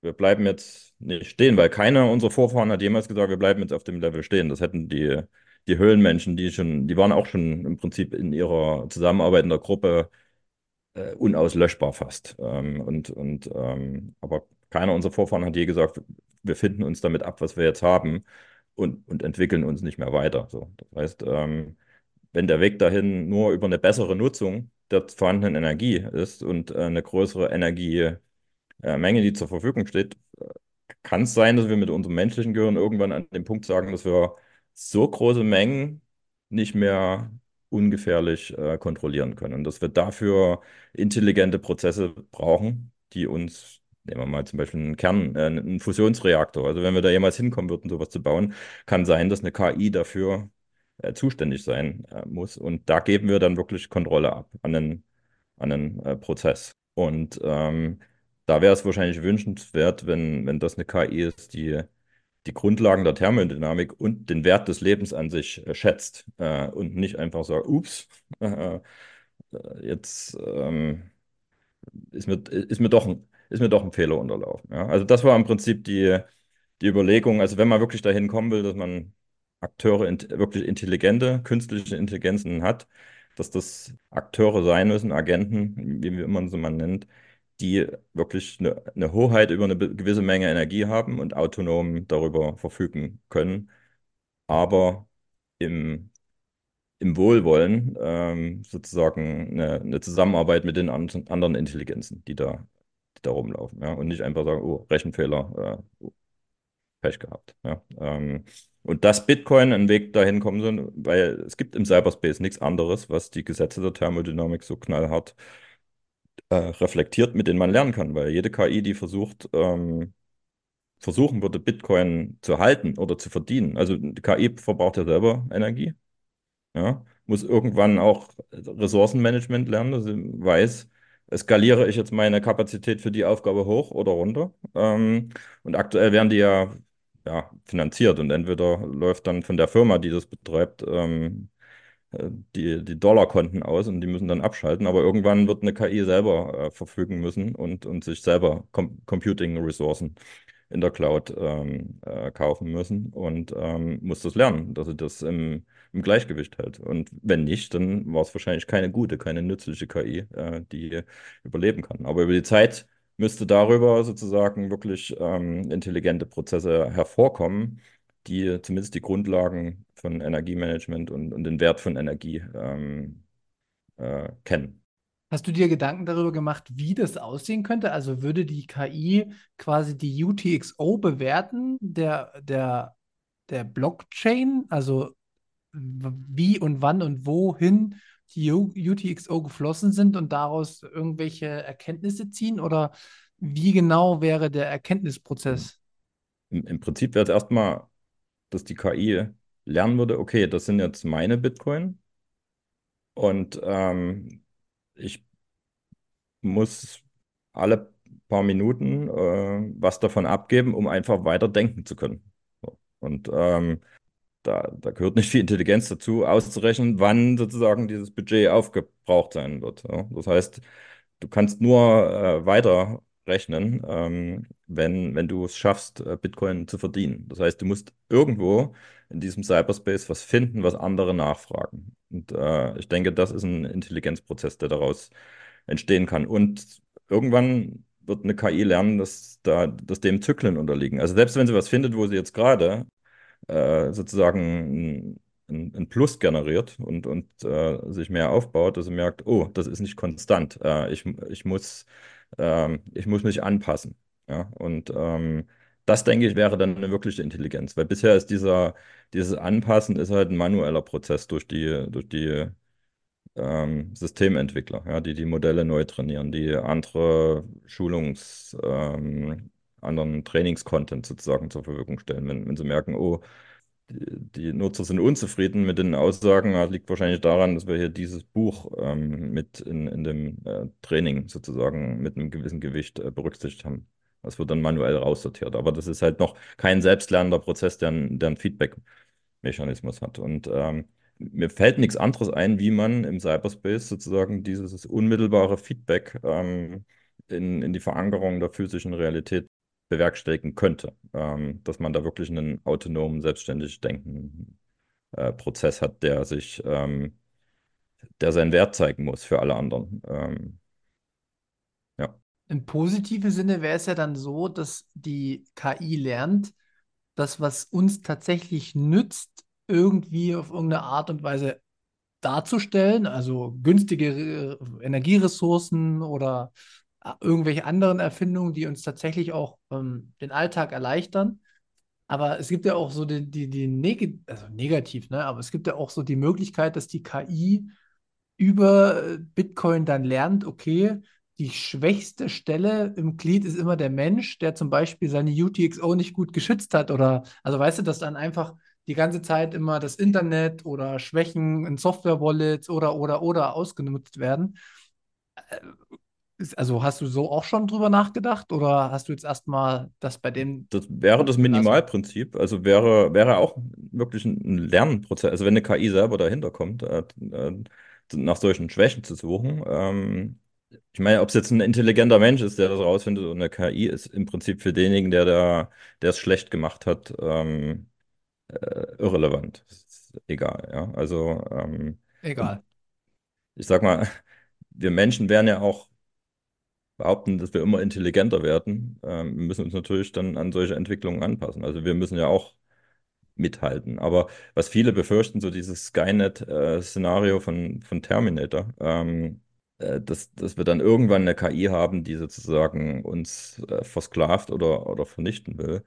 wir bleiben jetzt nicht stehen, weil keiner unserer Vorfahren hat jemals gesagt, wir bleiben jetzt auf dem Level stehen. Das hätten die, die Höhlenmenschen, die schon, die waren auch schon im Prinzip in ihrer Zusammenarbeit in der Gruppe äh, unauslöschbar fast. Ähm, und, und, ähm, aber keiner unserer Vorfahren hat je gesagt, wir finden uns damit ab, was wir jetzt haben und, und entwickeln uns nicht mehr weiter. So, das heißt, ähm, wenn der Weg dahin nur über eine bessere Nutzung der vorhandenen Energie ist und äh, eine größere Energiemenge, äh, die zur Verfügung steht, kann es sein, dass wir mit unserem menschlichen Gehirn irgendwann an dem Punkt sagen, dass wir so große Mengen nicht mehr ungefährlich äh, kontrollieren können. Und dass wir dafür intelligente Prozesse brauchen, die uns, nehmen wir mal zum Beispiel einen Kern, äh, einen Fusionsreaktor, also wenn wir da jemals hinkommen würden, sowas zu bauen, kann sein, dass eine KI dafür äh, zuständig sein äh, muss. Und da geben wir dann wirklich Kontrolle ab an den, an den äh, Prozess. Und ähm, da wäre es wahrscheinlich wünschenswert, wenn, wenn das eine KI ist, die die Grundlagen der Thermodynamik und den Wert des Lebens an sich äh, schätzt äh, und nicht einfach sagt, ups, äh, jetzt ähm, ist, mir, ist, mir doch ein, ist mir doch ein Fehler unterlaufen. Ja? Also das war im Prinzip die, die Überlegung, also wenn man wirklich dahin kommen will, dass man Akteure, in, wirklich intelligente, künstliche Intelligenzen hat, dass das Akteure sein müssen, Agenten, wie man sie mal nennt, die wirklich eine, eine Hoheit über eine gewisse Menge Energie haben und autonom darüber verfügen können, aber im, im Wohlwollen ähm, sozusagen eine, eine, Zusammenarbeit mit den an, anderen Intelligenzen, die da, die da rumlaufen. Ja? Und nicht einfach sagen, oh, Rechenfehler, äh, oh, Pech gehabt. Ja? Ähm, und dass Bitcoin einen Weg dahin kommen soll, weil es gibt im Cyberspace nichts anderes, was die Gesetze der Thermodynamik so knallhart äh, reflektiert, mit denen man lernen kann, weil jede KI, die versucht, ähm, versuchen würde, Bitcoin zu halten oder zu verdienen, also die KI verbraucht ja selber Energie, ja, muss irgendwann auch Ressourcenmanagement lernen, dass sie weiß, skaliere ich jetzt meine Kapazität für die Aufgabe hoch oder runter. Ähm, und aktuell werden die ja, ja finanziert und entweder läuft dann von der Firma, die das betreibt, ähm, äh, die, die Dollarkonten aus und die müssen dann abschalten. Aber irgendwann wird eine KI selber äh, verfügen müssen und, und sich selber Com Computing-Ressourcen in der Cloud ähm, äh, kaufen müssen und ähm, muss das lernen, dass sie das im, im Gleichgewicht hält. Und wenn nicht, dann war es wahrscheinlich keine gute, keine nützliche KI, äh, die überleben kann. Aber über die Zeit müsste darüber sozusagen wirklich ähm, intelligente Prozesse hervorkommen, die zumindest die Grundlagen von Energiemanagement und, und den Wert von Energie ähm, äh, kennen. Hast du dir Gedanken darüber gemacht, wie das aussehen könnte? Also würde die KI quasi die UTXO bewerten, der, der, der Blockchain? Also wie und wann und wohin die UTXO geflossen sind und daraus irgendwelche Erkenntnisse ziehen? Oder wie genau wäre der Erkenntnisprozess? Im, im Prinzip wäre es erstmal dass die KI lernen würde, okay, das sind jetzt meine Bitcoin und ähm, ich muss alle paar Minuten äh, was davon abgeben, um einfach weiter denken zu können. Und ähm, da, da gehört nicht viel Intelligenz dazu, auszurechnen, wann sozusagen dieses Budget aufgebraucht sein wird. Ja. Das heißt, du kannst nur äh, weiter rechnen, ähm, wenn, wenn du es schaffst, äh, Bitcoin zu verdienen. Das heißt, du musst irgendwo in diesem Cyberspace was finden, was andere nachfragen. Und äh, ich denke, das ist ein Intelligenzprozess, der daraus entstehen kann. Und irgendwann wird eine KI lernen, dass, da, dass dem Zyklen unterliegen. Also selbst wenn sie was findet, wo sie jetzt gerade äh, sozusagen ein, ein, Plus generiert und, und äh, sich mehr aufbaut, dass sie merkt, oh, das ist nicht konstant. Äh, ich, ich muss ähm, ich muss mich anpassen. Ja? Und ähm, das, denke ich, wäre dann eine wirkliche Intelligenz. Weil bisher ist dieser, dieses Anpassen ist halt ein manueller Prozess durch die, durch die ähm, Systementwickler, ja, die die Modelle neu trainieren, die andere Schulungs-, ähm, anderen Trainingscontent sozusagen zur Verfügung stellen. Wenn, wenn sie merken, oh, die Nutzer sind unzufrieden mit den Aussagen. Das liegt wahrscheinlich daran, dass wir hier dieses Buch ähm, mit in, in dem äh, Training sozusagen mit einem gewissen Gewicht äh, berücksichtigt haben. Das wird dann manuell raussortiert. Aber das ist halt noch kein selbstlernender Prozess, der, der einen Feedback-Mechanismus hat. Und ähm, mir fällt nichts anderes ein, wie man im Cyberspace sozusagen dieses unmittelbare Feedback ähm, in, in die Verankerung der physischen Realität bewerkstelligen könnte. Ähm, dass man da wirklich einen autonomen, selbstständig denkenden äh, Prozess hat, der sich, ähm, der seinen Wert zeigen muss für alle anderen. Ähm, ja. Im positiven Sinne wäre es ja dann so, dass die KI lernt, das, was uns tatsächlich nützt, irgendwie auf irgendeine Art und Weise darzustellen, also günstige Energieressourcen oder äh, irgendwelche anderen Erfindungen, die uns tatsächlich auch ähm, den Alltag erleichtern. Aber es gibt ja auch so die, die, die Neg also negativ, ne? Aber es gibt ja auch so die Möglichkeit, dass die KI über äh, Bitcoin dann lernt, okay, die schwächste Stelle im Glied ist immer der Mensch, der zum Beispiel seine UTXO nicht gut geschützt hat. Oder also weißt du, dass dann einfach die ganze Zeit immer das Internet oder Schwächen in Software-Wallets oder oder oder ausgenutzt werden. Also hast du so auch schon drüber nachgedacht oder hast du jetzt erstmal das bei dem? Das wäre das Minimalprinzip. Also wäre, wäre auch wirklich ein Lernprozess. Also wenn eine KI selber dahinter kommt, äh, äh, nach solchen Schwächen zu suchen. Ähm, ich meine, ob es jetzt ein intelligenter Mensch ist, der das rausfindet, oder eine KI ist im Prinzip für denjenigen, der da, der es schlecht gemacht hat, ähm, äh, irrelevant. egal, ja. Also ähm, egal. Ich sag mal, wir Menschen wären ja auch behaupten, dass wir immer intelligenter werden, ähm, müssen uns natürlich dann an solche Entwicklungen anpassen. Also wir müssen ja auch mithalten. Aber was viele befürchten, so dieses Skynet-Szenario von, von Terminator, ähm, äh, dass, dass wir dann irgendwann eine KI haben, die sozusagen uns äh, versklavt oder, oder vernichten will.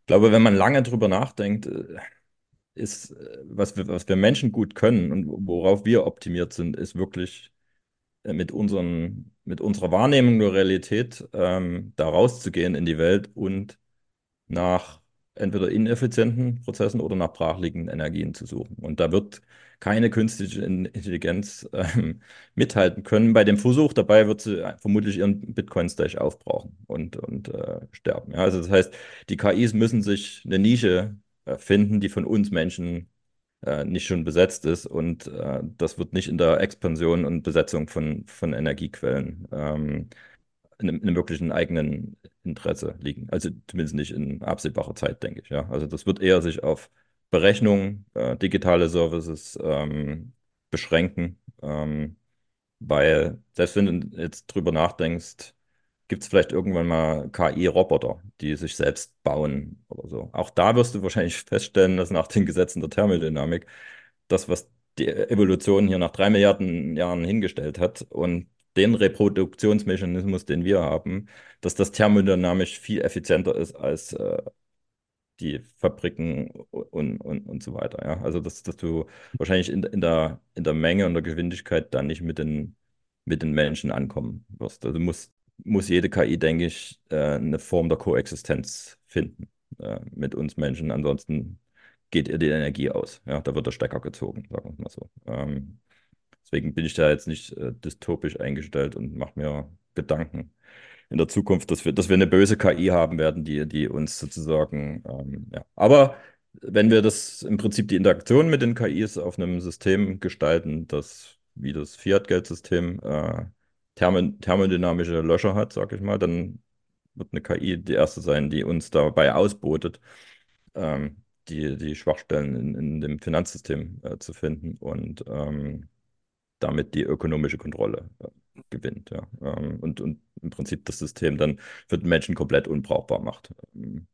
Ich glaube, wenn man lange drüber nachdenkt, äh, ist, äh, was wir, was wir Menschen gut können und worauf wir optimiert sind, ist wirklich äh, mit, unseren, mit unserer Wahrnehmung der Realität ähm, da rauszugehen in die Welt und nach entweder ineffizienten Prozessen oder nach brachliegenden Energien zu suchen. Und da wird keine künstliche Intelligenz ähm, mithalten können. Bei dem Versuch dabei wird sie vermutlich ihren Bitcoin-Stash aufbrauchen und, und äh, sterben. Ja, also das heißt, die KIs müssen sich eine Nische äh, finden, die von uns Menschen äh, nicht schon besetzt ist. Und äh, das wird nicht in der Expansion und Besetzung von, von Energiequellen ähm, in, in, einem wirklichen eigenen Interesse liegen. Also zumindest nicht in absehbarer Zeit, denke ich. Ja. Also das wird eher sich auf Berechnung, äh, digitale Services ähm, beschränken, ähm, weil selbst wenn du jetzt drüber nachdenkst, gibt es vielleicht irgendwann mal KI-Roboter, die sich selbst bauen oder so. Auch da wirst du wahrscheinlich feststellen, dass nach den Gesetzen der Thermodynamik das, was die Evolution hier nach drei Milliarden Jahren hingestellt hat und den Reproduktionsmechanismus, den wir haben, dass das thermodynamisch viel effizienter ist als äh, die Fabriken und, und, und so weiter. Ja? Also, dass, dass du wahrscheinlich in, in, der, in der Menge und der Geschwindigkeit dann nicht mit den, mit den Menschen ankommen wirst. Also, du musst muss jede KI, denke ich, äh, eine Form der Koexistenz finden äh, mit uns Menschen. Ansonsten geht ihr die Energie aus. Ja, da wird der Stecker gezogen, sagen wir mal so. Ähm, deswegen bin ich da jetzt nicht äh, dystopisch eingestellt und mache mir Gedanken in der Zukunft, dass wir, dass wir eine böse KI haben werden, die, die uns sozusagen, ähm, ja. Aber wenn wir das im Prinzip die Interaktion mit den KIs auf einem System gestalten, das wie das Fiat-Geldsystem äh, thermodynamische Löcher hat, sag ich mal, dann wird eine KI die erste sein, die uns dabei ausbotet, ähm, die, die Schwachstellen in, in dem Finanzsystem äh, zu finden und ähm, damit die ökonomische Kontrolle äh, gewinnt. Ja. Ähm, und, und im Prinzip das System dann für den Menschen komplett unbrauchbar macht. Ähm,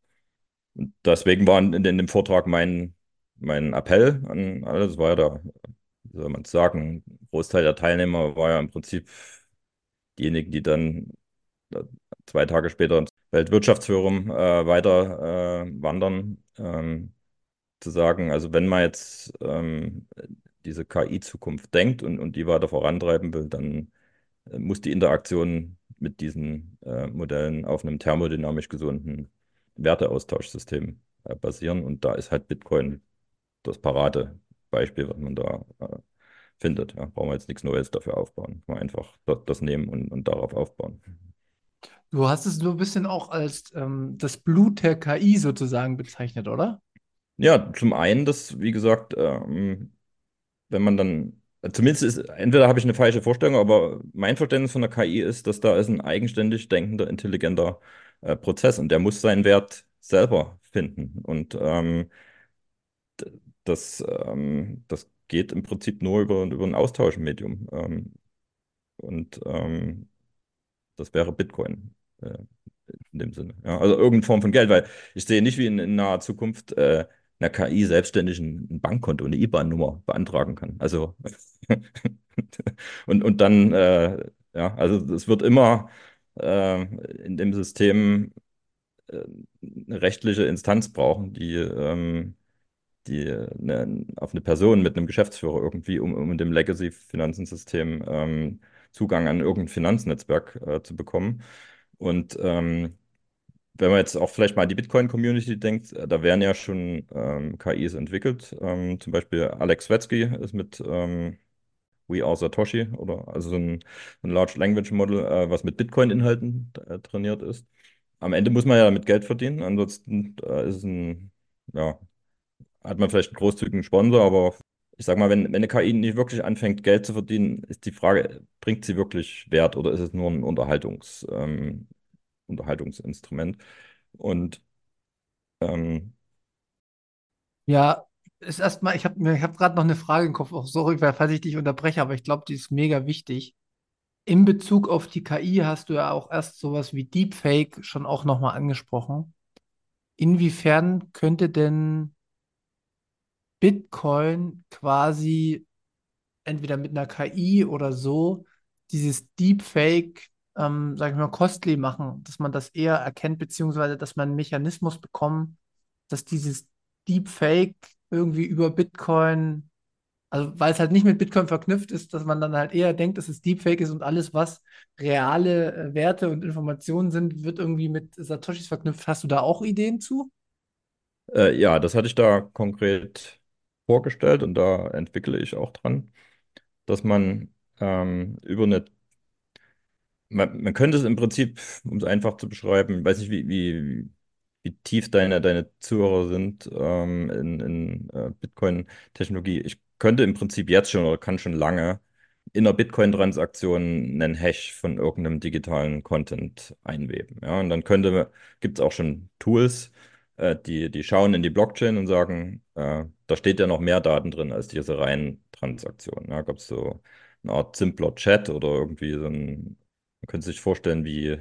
und deswegen war in, in dem Vortrag mein, mein Appell an alle, das war ja da, wie soll man es sagen, Großteil der Teilnehmer war ja im Prinzip diejenigen, die dann äh, zwei Tage später ins Weltwirtschaftsforum äh, weiter äh, wandern, ähm, zu sagen, also wenn man jetzt ähm, diese KI-Zukunft denkt und, und die weiter vorantreiben will, dann äh, muss die Interaktion mit diesen äh, Modellen auf einem thermodynamisch gesunden Werteaustauschsystem äh, basieren. Und da ist halt Bitcoin das Paradebeispiel, was man da findet. Ja, brauchen wir jetzt nichts Neues dafür aufbauen. Mal einfach das, das nehmen und, und darauf aufbauen. Du hast es so ein bisschen auch als ähm, das Blut der KI sozusagen bezeichnet, oder? Ja, zum einen, dass, wie gesagt, ähm, wenn man dann, zumindest ist, entweder habe ich eine falsche Vorstellung, aber mein Verständnis von der KI ist, dass da ist ein eigenständig denkender, intelligenter äh, Prozess und der muss seinen Wert selber finden. Und ähm, das, ähm, das geht im Prinzip nur über, über ein Austauschmedium. Ähm, und ähm, das wäre Bitcoin. Äh, in dem Sinne. Ja, also irgendeine Form von Geld, weil ich sehe nicht, wie in, in naher Zukunft äh, eine KI selbstständig ein, ein Bankkonto, eine IBAN-Nummer beantragen kann. Also und, und dann, äh, ja, also es wird immer äh, in dem System äh, eine rechtliche Instanz brauchen, die, ähm, die eine, auf eine Person mit einem Geschäftsführer irgendwie, um, um dem Legacy-Finanzensystem ähm, Zugang an irgendein Finanznetzwerk äh, zu bekommen. Und ähm, wenn man jetzt auch vielleicht mal an die Bitcoin-Community denkt, äh, da werden ja schon ähm, KIs entwickelt. Ähm, zum Beispiel Alex Svetski ist mit ähm, We Are Satoshi oder also so ein, ein Large Language Model, äh, was mit Bitcoin-Inhalten äh, trainiert ist. Am Ende muss man ja damit Geld verdienen, ansonsten äh, ist es ein, ja, hat man vielleicht einen großzügigen Sponsor, aber ich sag mal, wenn, wenn eine KI nicht wirklich anfängt, Geld zu verdienen, ist die Frage, bringt sie wirklich Wert oder ist es nur ein Unterhaltungs, ähm, Unterhaltungsinstrument? Und ähm, Ja, ist erstmal, ich habe ich habe gerade noch eine Frage im Kopf, auch sorry, falls ich dich unterbreche, aber ich glaube, die ist mega wichtig. In Bezug auf die KI hast du ja auch erst sowas wie Deepfake schon auch nochmal angesprochen. Inwiefern könnte denn Bitcoin quasi entweder mit einer KI oder so dieses Deepfake, ähm, sag ich mal, costly machen, dass man das eher erkennt, beziehungsweise dass man einen Mechanismus bekommt, dass dieses Deepfake irgendwie über Bitcoin, also weil es halt nicht mit Bitcoin verknüpft ist, dass man dann halt eher denkt, dass es Deepfake ist und alles, was reale äh, Werte und Informationen sind, wird irgendwie mit Satoshis verknüpft. Hast du da auch Ideen zu? äh, ja, das hatte ich da konkret vorgestellt und da entwickle ich auch dran, dass man ähm, über eine Man, man könnte es im Prinzip, um es einfach zu beschreiben, weiß nicht, wie, wie, wie tief deine, deine Zuhörer sind ähm, in, in äh, Bitcoin-Technologie. Ich könnte im Prinzip jetzt schon oder kann schon lange in einer Bitcoin-Transaktion einen Hash von irgendeinem digitalen Content einweben. Ja, und dann könnte, gibt es auch schon Tools, äh, die, die schauen in die Blockchain und sagen, äh, da steht ja noch mehr Daten drin als diese reinen Transaktionen. Ja, gab es so eine Art simpler Chat oder irgendwie so ein man könnte sich vorstellen, wie,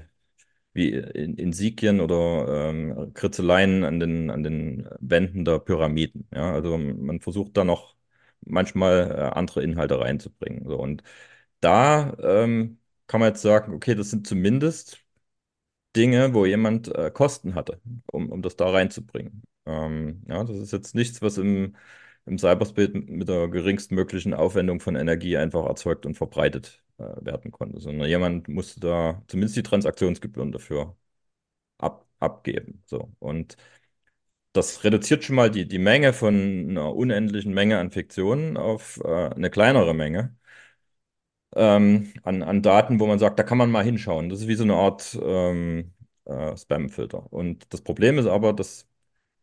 wie in Insigien oder ähm, Kritzeleien an den, an den Wänden der Pyramiden. Ja? Also man versucht da noch manchmal äh, andere Inhalte reinzubringen. So. Und da ähm, kann man jetzt sagen, okay, das sind zumindest Dinge, wo jemand äh, Kosten hatte, um, um das da reinzubringen. Ähm, ja, das ist jetzt nichts, was im, im Cyberspace mit, der geringstmöglichen Aufwendung von Energie einfach erzeugt und verbreitet äh, werden konnte, sondern jemand musste da zumindest die Transaktionsgebühren dafür ab, abgeben. So. Und das reduziert schon mal die, die Menge von einer unendlichen Menge an Fiktionen auf äh, eine kleinere Menge ähm, an, an Daten, wo man sagt, da kann man mal hinschauen. Das ist wie so eine Art ähm, äh, Spam-Filter. Und das Problem ist aber, dass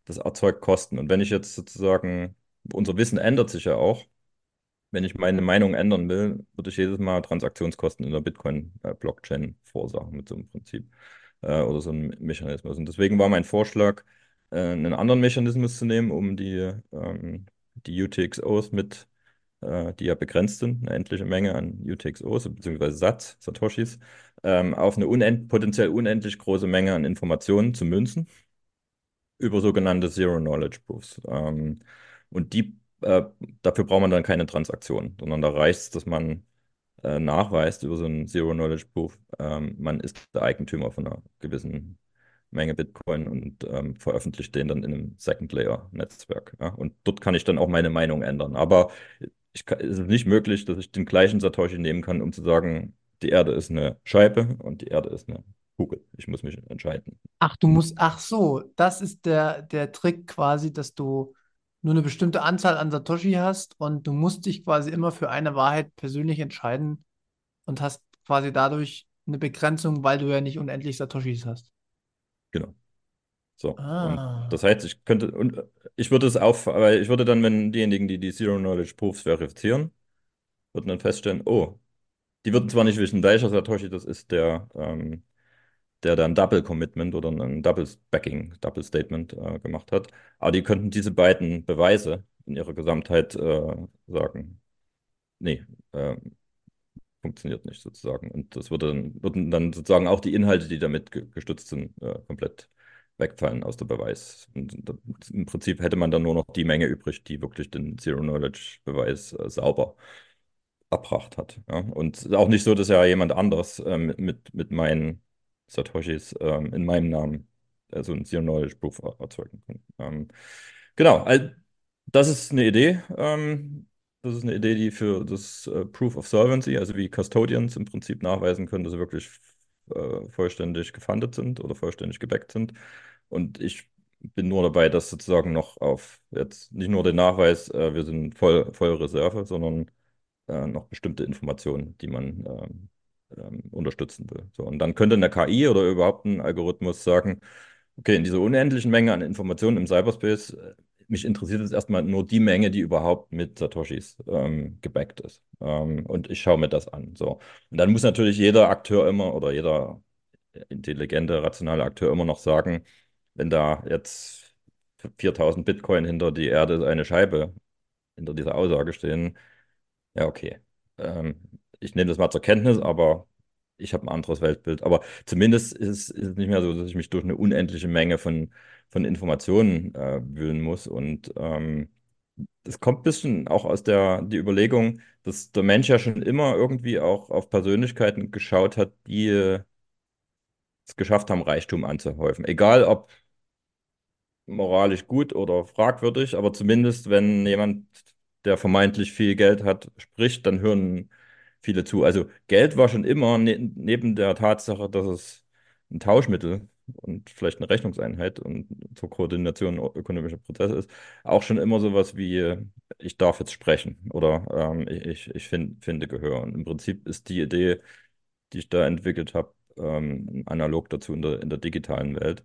das erzeugt Kosten. Und wenn ich jetzt sozusagen, unser Wissen ändert sich ja auch, wenn ich meine Meinung ändern will, würde ich jedes Mal Transaktionskosten in der Bitcoin-Blockchain verursachen mit so einem Prinzip äh, oder so einem Mechanismus. Und deswegen war mein Vorschlag, äh, einen anderen Mechanismus zu nehmen, um die, ähm, die UTXOs mit äh, die ja begrenzt sind, eine endliche Menge an UTXOs bzw. Satz, Satoshis, ähm, auf eine unend potenziell unendlich große Menge an Informationen zu münzen über sogenannte Zero-Knowledge Proofs. Ähm, und die, äh, dafür braucht man dann keine Transaktion, sondern da reicht es, dass man äh, nachweist über so einen Zero-Knowledge Proof, ähm, man ist der Eigentümer von einer gewissen Menge Bitcoin und ähm, veröffentlicht den dann in einem Second-Layer-Netzwerk. Ja? Und dort kann ich dann auch meine Meinung ändern. Aber ich kann, es ist nicht möglich, dass ich den gleichen Satoshi nehmen kann, um zu sagen, die Erde ist eine Scheibe und die Erde ist eine Kugel. Ich muss mich entscheiden. Ach, du musst, ach so, das ist der, der Trick quasi, dass du nur eine bestimmte Anzahl an Satoshi hast und du musst dich quasi immer für eine Wahrheit persönlich entscheiden und hast quasi dadurch eine Begrenzung, weil du ja nicht unendlich Satoshis hast. Genau. So. Ah. das heißt, ich könnte, und ich würde es auf, weil ich würde dann, wenn diejenigen, die die Zero-Knowledge-Proofs verifizieren, würden dann feststellen, oh, die würden zwar nicht wissen, welcher Satoshi das ist, der, ähm, der dann Double Commitment oder ein Double Backing, Double Statement äh, gemacht hat, aber die könnten diese beiden Beweise in ihrer Gesamtheit äh, sagen, nee, äh, funktioniert nicht sozusagen. Und das würde dann, würden dann sozusagen auch die Inhalte, die damit ge gestützt sind, äh, komplett wegfallen aus der Beweis. Und im Prinzip hätte man dann nur noch die Menge übrig, die wirklich den Zero-Knowledge-Beweis äh, sauber erbracht hat. Ja? Und auch nicht so, dass ja jemand anders ähm, mit, mit meinen Satoshis ähm, in meinem Namen äh, so ein Zero-Knowledge-Proof erzeugen kann. Ähm, genau, also das ist eine Idee. Ähm, das ist eine Idee, die für das äh, Proof of Solvency, also wie Custodians im Prinzip nachweisen können, dass sie wirklich äh, vollständig gefundet sind oder vollständig gebackt sind. Und ich bin nur dabei, das sozusagen noch auf jetzt nicht nur den Nachweis, äh, wir sind voll, voll Reserve, sondern äh, noch bestimmte Informationen, die man ähm, ähm, unterstützen will. So, und dann könnte eine KI oder überhaupt ein Algorithmus sagen, okay, in dieser unendlichen Menge an Informationen im Cyberspace, äh, mich interessiert jetzt erstmal nur die Menge, die überhaupt mit Satoshis ähm, gebackt ist. Ähm, und ich schaue mir das an. So. Und dann muss natürlich jeder Akteur immer oder jeder intelligente, rationale Akteur immer noch sagen, wenn da jetzt 4000 Bitcoin hinter die Erde eine Scheibe hinter dieser Aussage stehen, ja, okay. Ähm, ich nehme das mal zur Kenntnis, aber ich habe ein anderes Weltbild. Aber zumindest ist, ist, es nicht mehr so, dass ich mich durch eine unendliche Menge von, von Informationen äh, wühlen muss. Und ähm, kommt ein bisschen auch aus der die Überlegung, dass der Mensch ja schon immer irgendwie auch auf Persönlichkeiten geschaut hat, die es geschafft haben, Reichtum anzuhäufen. Egal ob moralisch gut oder fragwürdig, aber zumindest, wenn jemand, der vermeintlich viel Geld hat, spricht, dann hören viele zu. Also Geld war schon immer ne neben der Tatsache, dass es ein Tauschmittel und vielleicht eine Rechnungseinheit und zur Koordination ökonomischer Prozesse ist, auch schon immer sowas wie, ich darf jetzt sprechen oder ähm, ich, ich find, finde Gehör. Und im Prinzip ist die Idee, die ich da entwickelt habe, ähm, analog dazu in der, in der digitalen Welt,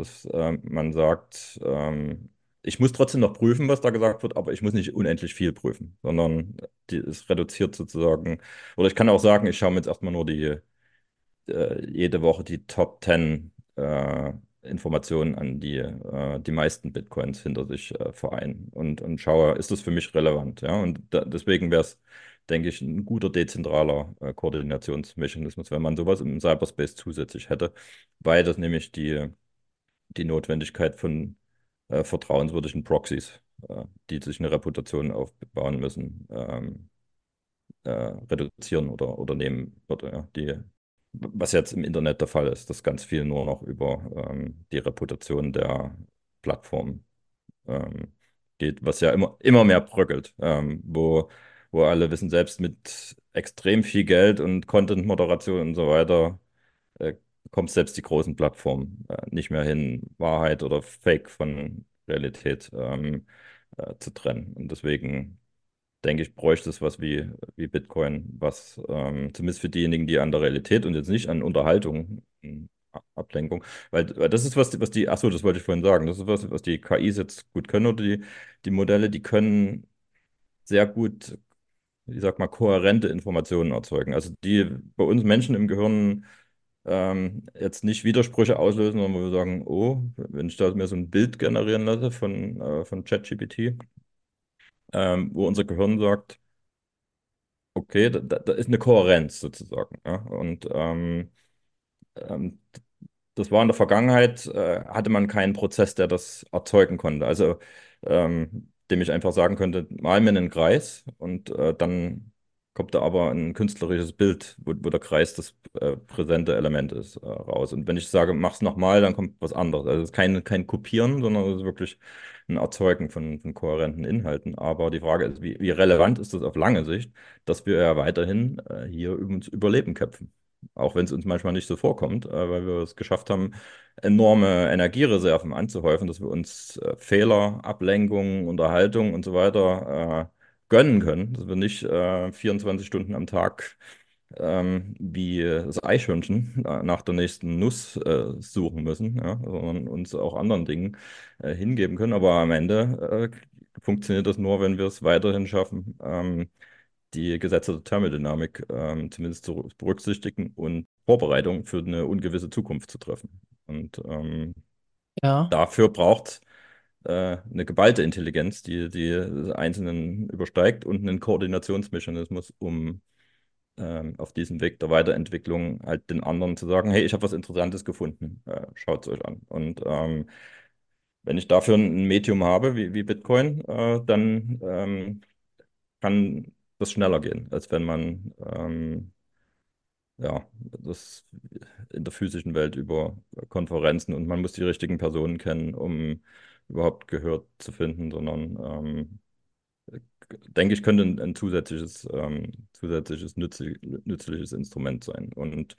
dass ähm, man sagt, ähm, ich muss trotzdem noch prüfen, was da gesagt wird, aber ich muss nicht unendlich viel prüfen, sondern die, es reduziert sozusagen. Oder ich kann auch sagen, ich schaue mir jetzt erstmal nur die äh, jede Woche die Top 10 äh, Informationen an, die äh, die meisten Bitcoins hinter sich äh, vereinen und, und schaue, ist das für mich relevant? Ja? Und da, deswegen wäre es, denke ich, ein guter dezentraler äh, Koordinationsmechanismus, wenn man sowas im Cyberspace zusätzlich hätte, weil das nämlich die, die Notwendigkeit von äh, vertrauenswürdigen Proxys, äh, die sich eine Reputation aufbauen müssen, ähm, äh, reduzieren oder, oder nehmen würde. Ja? Die, was jetzt im Internet der Fall ist, dass ganz viel nur noch über ähm, die Reputation der Plattform ähm, geht, was ja immer, immer mehr bröckelt, ähm, wo, wo alle wissen, selbst mit extrem viel Geld und Content-Moderation und so weiter, äh, kommt selbst die großen Plattformen äh, nicht mehr hin, Wahrheit oder Fake von Realität ähm, äh, zu trennen. Und deswegen denke ich, bräuchte es was wie, wie Bitcoin, was ähm, zumindest für diejenigen, die an der Realität und jetzt nicht an Unterhaltung, hm, Ablenkung, weil, weil das ist was, was die, achso, das wollte ich vorhin sagen, das ist was, was die KIs jetzt gut können oder die, die Modelle, die können sehr gut, ich sag mal, kohärente Informationen erzeugen. Also die bei uns Menschen im Gehirn ähm, jetzt nicht Widersprüche auslösen, sondern wo wir sagen, oh, wenn ich da mir so ein Bild generieren lasse von, äh, von ChatGPT, ähm, wo unser Gehirn sagt, okay, da, da ist eine Kohärenz sozusagen. Ja? Und ähm, ähm, das war in der Vergangenheit, äh, hatte man keinen Prozess, der das erzeugen konnte. Also, ähm, dem ich einfach sagen könnte, mal mir einen Kreis und äh, dann kommt da aber ein künstlerisches Bild, wo, wo der Kreis das äh, präsente Element ist, äh, raus. Und wenn ich sage, mach's nochmal, dann kommt was anderes. Also es ist kein, kein Kopieren, sondern es ist wirklich ein Erzeugen von, von kohärenten Inhalten. Aber die Frage ist, wie, wie relevant ist das auf lange Sicht, dass wir ja weiterhin äh, hier ums Überleben kämpfen. Auch wenn es uns manchmal nicht so vorkommt, äh, weil wir es geschafft haben, enorme Energiereserven anzuhäufen, dass wir uns äh, Fehler, Ablenkungen, Unterhaltung und so weiter äh, gönnen können, dass wir nicht äh, 24 Stunden am Tag ähm, wie das Eichhörnchen nach der nächsten Nuss äh, suchen müssen, ja, sondern uns auch anderen Dingen äh, hingeben können. Aber am Ende äh, funktioniert das nur, wenn wir es weiterhin schaffen, ähm, die Gesetze der Thermodynamik ähm, zumindest zu berücksichtigen und Vorbereitung für eine ungewisse Zukunft zu treffen. Und ähm, Ja. dafür braucht äh, eine geballte Intelligenz, die die Einzelnen übersteigt und einen Koordinationsmechanismus, um ähm, auf diesem Weg der Weiterentwicklung halt den anderen zu sagen, hey, ich habe was Interessantes gefunden, äh, schaut es euch an. Und ähm, wenn ich dafür ein Medium habe, wie, wie Bitcoin, äh, dann ähm, kann das schneller gehen, als wenn man ähm, ja, das in der physischen Welt über Konferenzen und man muss die richtigen Personen kennen, um überhaupt Gehör zu finden, sondern ähm, denke ich, könnte ein, ein zusätzliches, ähm, zusätzliches nützlich, nützliches Instrument sein. Und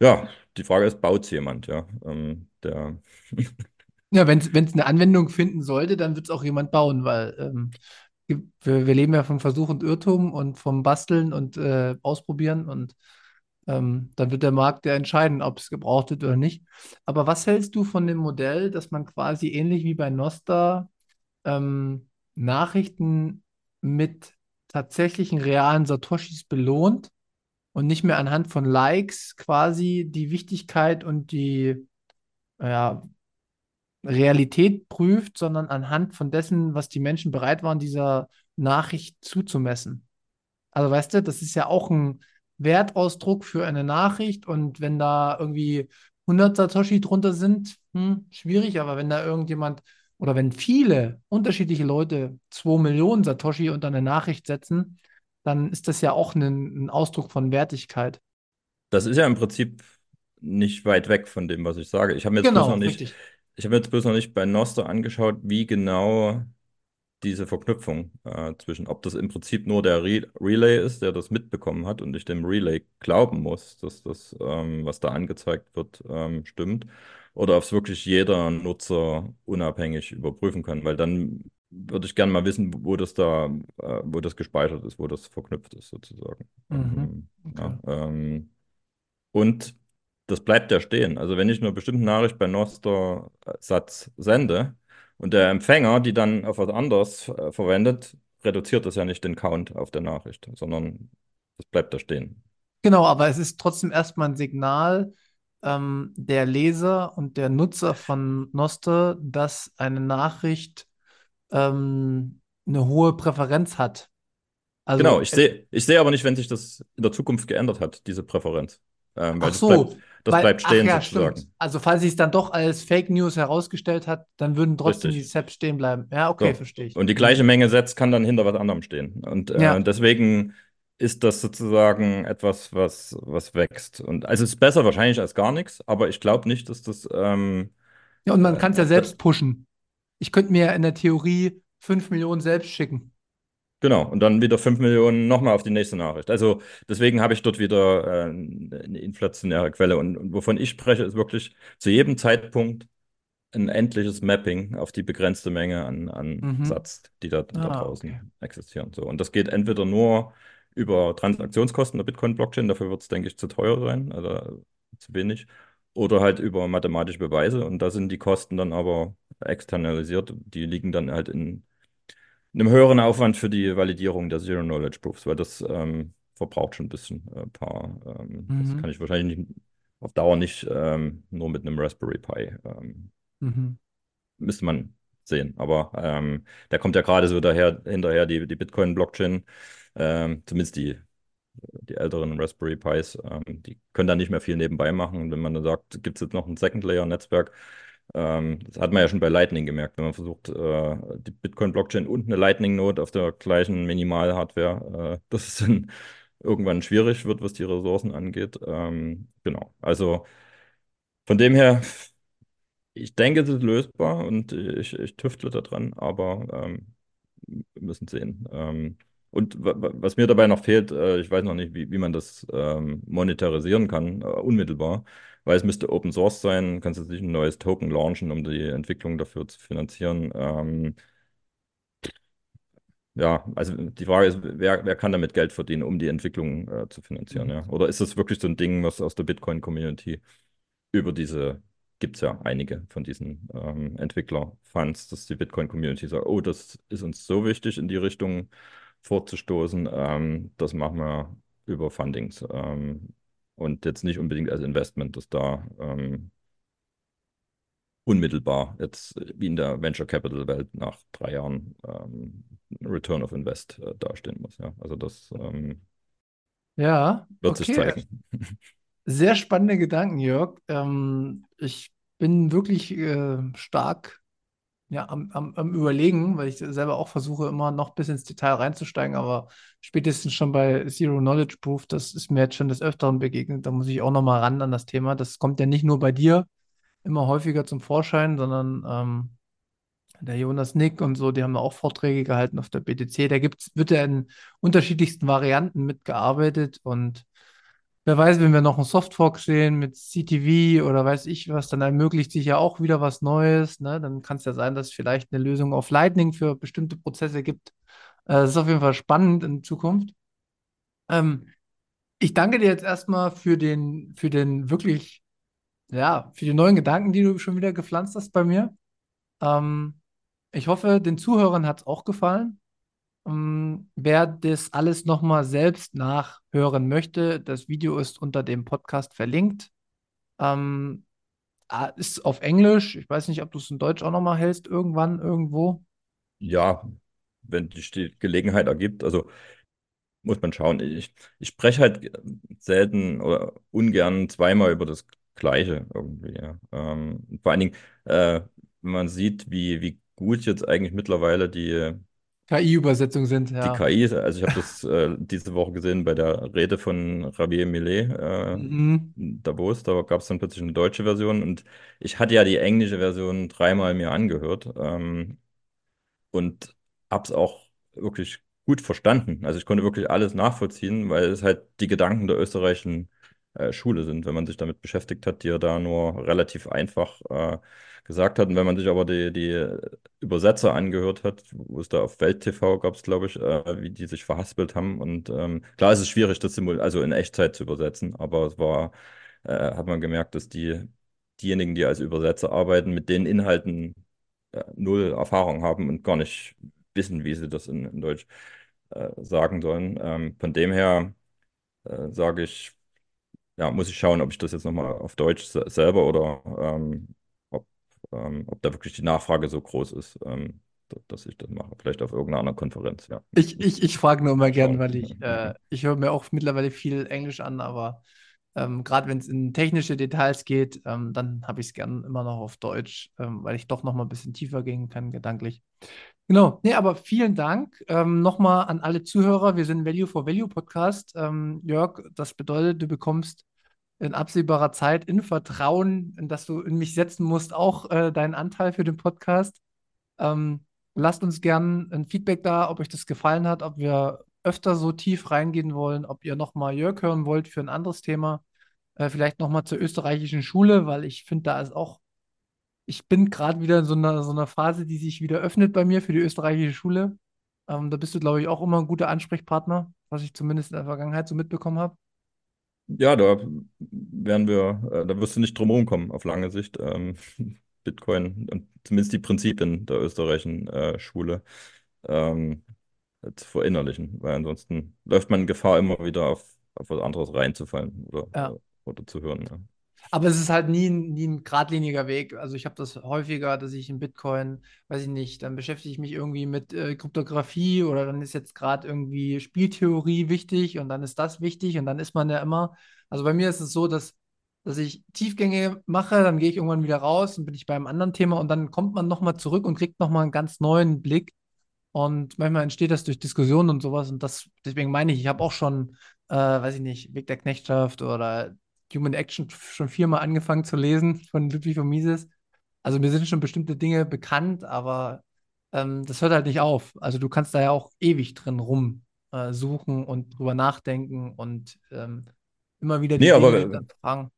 ja, die Frage ist, baut es jemand, ja? Ähm, der Ja, wenn es eine Anwendung finden sollte, dann wird es auch jemand bauen, weil ähm, wir, wir leben ja vom Versuch und Irrtum und vom Basteln und äh, Ausprobieren und ähm, dann wird der Markt ja entscheiden, ob es gebraucht wird oder nicht. Aber was hältst du von dem Modell, dass man quasi ähnlich wie bei Nostra ähm, Nachrichten mit tatsächlichen realen Satoshis belohnt und nicht mehr anhand von Likes quasi die Wichtigkeit und die ja, Realität prüft, sondern anhand von dessen, was die Menschen bereit waren, dieser Nachricht zuzumessen. Also weißt du, das ist ja auch ein Wertausdruck für eine Nachricht und wenn da irgendwie 100 Satoshi drunter sind, hm, schwierig, aber wenn da irgendjemand oder wenn viele unterschiedliche Leute 2 Millionen Satoshi unter eine Nachricht setzen, dann ist das ja auch ein, ein Ausdruck von Wertigkeit. Das ist ja im Prinzip nicht weit weg von dem, was ich sage. Ich habe mir jetzt bloß Genau, noch nicht, richtig. ich habe mir jetzt bloß noch nicht bei Noster angeschaut, wie genau diese Verknüpfung äh, zwischen, ob das im Prinzip nur der Re Relay ist, der das mitbekommen hat und ich dem Relay glauben muss, dass das, ähm, was da angezeigt wird, ähm, stimmt, oder ob es wirklich jeder Nutzer unabhängig überprüfen kann, weil dann würde ich gerne mal wissen, wo das da, äh, wo das gespeichert ist, wo das verknüpft ist, sozusagen. Mhm. Ähm, Okay. ja, ähm, und das bleibt ja stehen. Also wenn ich eine bestimmte Nachricht bei Noster-Satz sende und der Empfänger die dann auf was anderes äh, verwendet, reduziert das ja nicht den Count auf der Nachricht, sondern das bleibt da stehen. Genau, aber es ist trotzdem erstmal ein Signal ähm, der Leser und der Nutzer von Noster, dass eine Nachricht ähm, eine hohe Präferenz hat. Genau, Also, ich äh, sehe, ich sehe aber nicht, wenn sich das in der Zukunft geändert hat, diese Präferenz. Ähm, weil ach das so, bleibt, das weil, bleibt stehen ja, stimmt. sozusagen. Also, falls sich es dann doch als Fake News herausgestellt hat, dann würden trotzdem die Richtig. Seps stehen bleiben. Ja, okay, So. verstehe ich. Und die gleiche Menge Sets kann dann hinter was anderem stehen. Und äh, Ja, deswegen ist das sozusagen etwas, was, was wächst. Und also es ist besser wahrscheinlich als gar nichts, aber ich glaube nicht, dass das ähm, ja, und man äh, kann es ja da, selbst pushen. Ich könnte mir in der Theorie 5 Millionen selbst schicken. Genau, und dann wieder 5 Millionen nochmal auf die nächste Nachricht. Also deswegen habe ich dort wieder äh, eine inflationäre Quelle. Und, und wovon ich spreche, ist wirklich zu jedem Zeitpunkt ein endliches Mapping auf die begrenzte Menge an, an Mhm. Satz, die da, da Ah, okay. draußen existieren. So. Und das geht entweder nur über Transaktionskosten der Bitcoin-Blockchain, dafür wird es, denke ich, zu teuer sein, also zu wenig, oder halt über mathematische Beweise. Und da sind die Kosten dann aber externalisiert. Die liegen dann halt in einem höheren Aufwand für die Validierung der Zero-Knowledge-Proofs, weil das ähm, verbraucht schon ein bisschen äh, ein paar. Ähm, das Mhm. kann ich wahrscheinlich nicht, auf Dauer nicht ähm, nur mit einem Raspberry Pi ähm, Mhm. müsste man sehen. Aber ähm, der kommt ja gerade so daher, hinterher, die, die Bitcoin-Blockchain, ähm, zumindest die, die älteren Raspberry Pis, ähm, die können da nicht mehr viel nebenbei machen. Und wenn man dann sagt, gibt es jetzt noch ein Second-Layer-Netzwerk, ähm, das hat man ja schon bei Lightning gemerkt, wenn man versucht, äh, die Bitcoin-Blockchain und eine Lightning-Node auf der gleichen Minimal-Hardware, äh, dass es dann irgendwann schwierig wird, was die Ressourcen angeht. Ähm, genau. Also von dem her. Ich denke, es ist lösbar und ich, ich tüftle daran, aber ähm, wir müssen sehen. Ähm, und wa- wa- was mir dabei noch fehlt, äh, ich weiß noch nicht, wie, wie man das ähm, monetarisieren kann, äh, unmittelbar, weil es müsste Open Source sein, kannst du nicht ein neues Token launchen, um die Entwicklung dafür zu finanzieren. Ähm, ja, also die Frage ist, wer, wer kann damit Geld verdienen, um die Entwicklung äh, zu finanzieren, Mhm. ja? Oder ist das wirklich so ein Ding, was aus der Bitcoin-Community über diese, gibt es ja einige von diesen ähm, Entwickler-Funds, dass die Bitcoin-Community sagt, oh, das ist uns so wichtig, in die Richtung vorzustoßen, ähm, das machen wir über Fundings ähm, und jetzt nicht unbedingt als Investment, dass da ähm, unmittelbar jetzt wie in der Venture Capital Welt nach drei Jahren ähm, Return of Invest äh, dastehen muss. Ja, also das ähm, Ja, wird sich okay. zeigen. Sehr spannende Gedanken, Jörg. Ähm, ich bin wirklich äh, stark ja, am, am, am Überlegen, weil ich selber auch versuche, immer noch bis ins Detail reinzusteigen, aber spätestens schon bei Zero Knowledge Proof, das ist mir jetzt schon des Öfteren begegnet. Da muss ich auch noch mal ran an das Thema. Das kommt ja nicht nur bei dir immer häufiger zum Vorschein, sondern ähm, der Jonas Nick und so, die haben da auch Vorträge gehalten auf der BTC. Da gibt's, wird ja in unterschiedlichsten Varianten mitgearbeitet und wer weiß, wenn wir noch einen Softfork sehen mit CTV oder weiß ich was, dann ermöglicht sich ja auch wieder was Neues. Ne? Dann kann es ja sein, dass es vielleicht eine Lösung auf Lightning für bestimmte Prozesse gibt. Äh, das ist auf jeden Fall spannend in Zukunft. Ähm, ich danke dir jetzt erstmal für den, für den wirklich, ja, für die neuen Gedanken, die du schon wieder gepflanzt hast bei mir. Ähm, ich hoffe, den Zuhörern hat es auch gefallen. Ähm, wer das alles nochmal selbst nachhören möchte, das Video ist unter dem Podcast verlinkt. Ähm, ah, ist auf Englisch. Ich weiß nicht, ob du es in Deutsch auch nochmal hältst, irgendwann, irgendwo. Ja, wenn die Gelegenheit ergibt, also muss man schauen. Ich, ich spreche halt selten oder ungern zweimal über das Gleiche irgendwie. Ja. Ähm, vor allen Dingen, äh, man sieht, wie, wie gut jetzt eigentlich mittlerweile die KI-Übersetzung sind, Die ja. KI, also ich habe das äh, diese Woche gesehen bei der Rede von Javier Milei äh, Mhm. Davos, da gab es dann plötzlich eine deutsche Version und ich hatte ja die englische Version dreimal mir angehört ähm, und habe es auch wirklich gut verstanden. Also ich konnte wirklich alles nachvollziehen, weil es halt die Gedanken der österreichischen äh, Schule sind, wenn man sich damit beschäftigt hat, die er da nur relativ einfach äh, gesagt hat. Und wenn man sich aber die, die Übersetzer angehört hat, wo es da auf Welt TV gab es, glaube ich, äh, wie die sich verhaspelt haben. Und ähm, klar ist es schwierig, das simul also in Echtzeit zu übersetzen, aber es war, äh, hat man gemerkt, dass die diejenigen, die als Übersetzer arbeiten, mit den Inhalten äh, null Erfahrung haben und gar nicht wissen, wie sie das in, in Deutsch sagen sollen. Ähm, von dem her sage ich, ja, muss ich schauen, ob ich das jetzt nochmal auf Deutsch se selber oder ähm, ob, ähm, ob da wirklich die Nachfrage so groß ist, ähm, da- dass ich das mache. Vielleicht auf irgendeiner anderen Konferenz, ja. Ich, ich, ich frage nur immer gern, weil ich, äh, ich höre mir auch mittlerweile viel Englisch an, aber ähm, gerade wenn es in technische Details geht, ähm, dann habe ich es gern immer noch auf Deutsch, ähm, weil ich doch noch mal ein bisschen tiefer gehen kann, gedanklich. Genau, nee, aber vielen Dank ähm, nochmal an alle Zuhörer. Wir sind Value for Value Podcast. Ähm, Jörg, das bedeutet, du bekommst in absehbarer Zeit in Vertrauen, in das du in mich setzen musst, auch äh, deinen Anteil für den Podcast. Ähm, lasst uns gern ein Feedback da, ob euch das gefallen hat, ob wir öfter so tief reingehen wollen, ob ihr nochmal Jörg hören wollt für ein anderes Thema. Äh, vielleicht nochmal zur österreichischen Schule, weil ich finde, da ist auch, ich bin gerade wieder in so einer, so einer Phase, die sich wieder öffnet bei mir für die österreichische Schule. Ähm, da bist du, glaube ich, auch immer ein guter Ansprechpartner, was ich zumindest in der Vergangenheit so mitbekommen habe. Ja, da werden wir, äh, da wirst du nicht drum kommen auf lange Sicht. Ähm, Bitcoin und zumindest die Prinzipien der österreichischen äh, Schule ähm, zu verinnerlichen, weil ansonsten läuft man in Gefahr, immer wieder auf, auf was anderes reinzufallen oder, Ja. äh, oder zu hören. Ja. Aber es ist halt nie, ein- nie ein geradliniger Weg. Also ich habe das häufiger, dass ich in Bitcoin, weiß ich nicht, dann beschäftige ich mich irgendwie mit äh, Kryptographie oder dann ist jetzt gerade irgendwie Spieltheorie wichtig und dann ist das wichtig und dann ist man ja immer. Also bei mir ist es so, dass, dass ich Tiefgänge mache, dann gehe ich irgendwann wieder raus und bin ich beim anderen Thema und dann kommt man nochmal zurück und kriegt nochmal einen ganz neuen Blick. Und manchmal entsteht das durch Diskussionen und sowas. Und das, deswegen meine ich, ich habe auch schon, äh, weiß ich nicht, Weg der Knechtschaft oder Human Action schon viermal angefangen zu lesen von Ludwig von Mises. Also mir sind schon bestimmte Dinge bekannt, aber ähm, das hört halt nicht auf. Also du kannst da ja auch ewig drin rum äh, suchen und drüber nachdenken und ähm, immer wieder die Nee, aber Dinge Ja.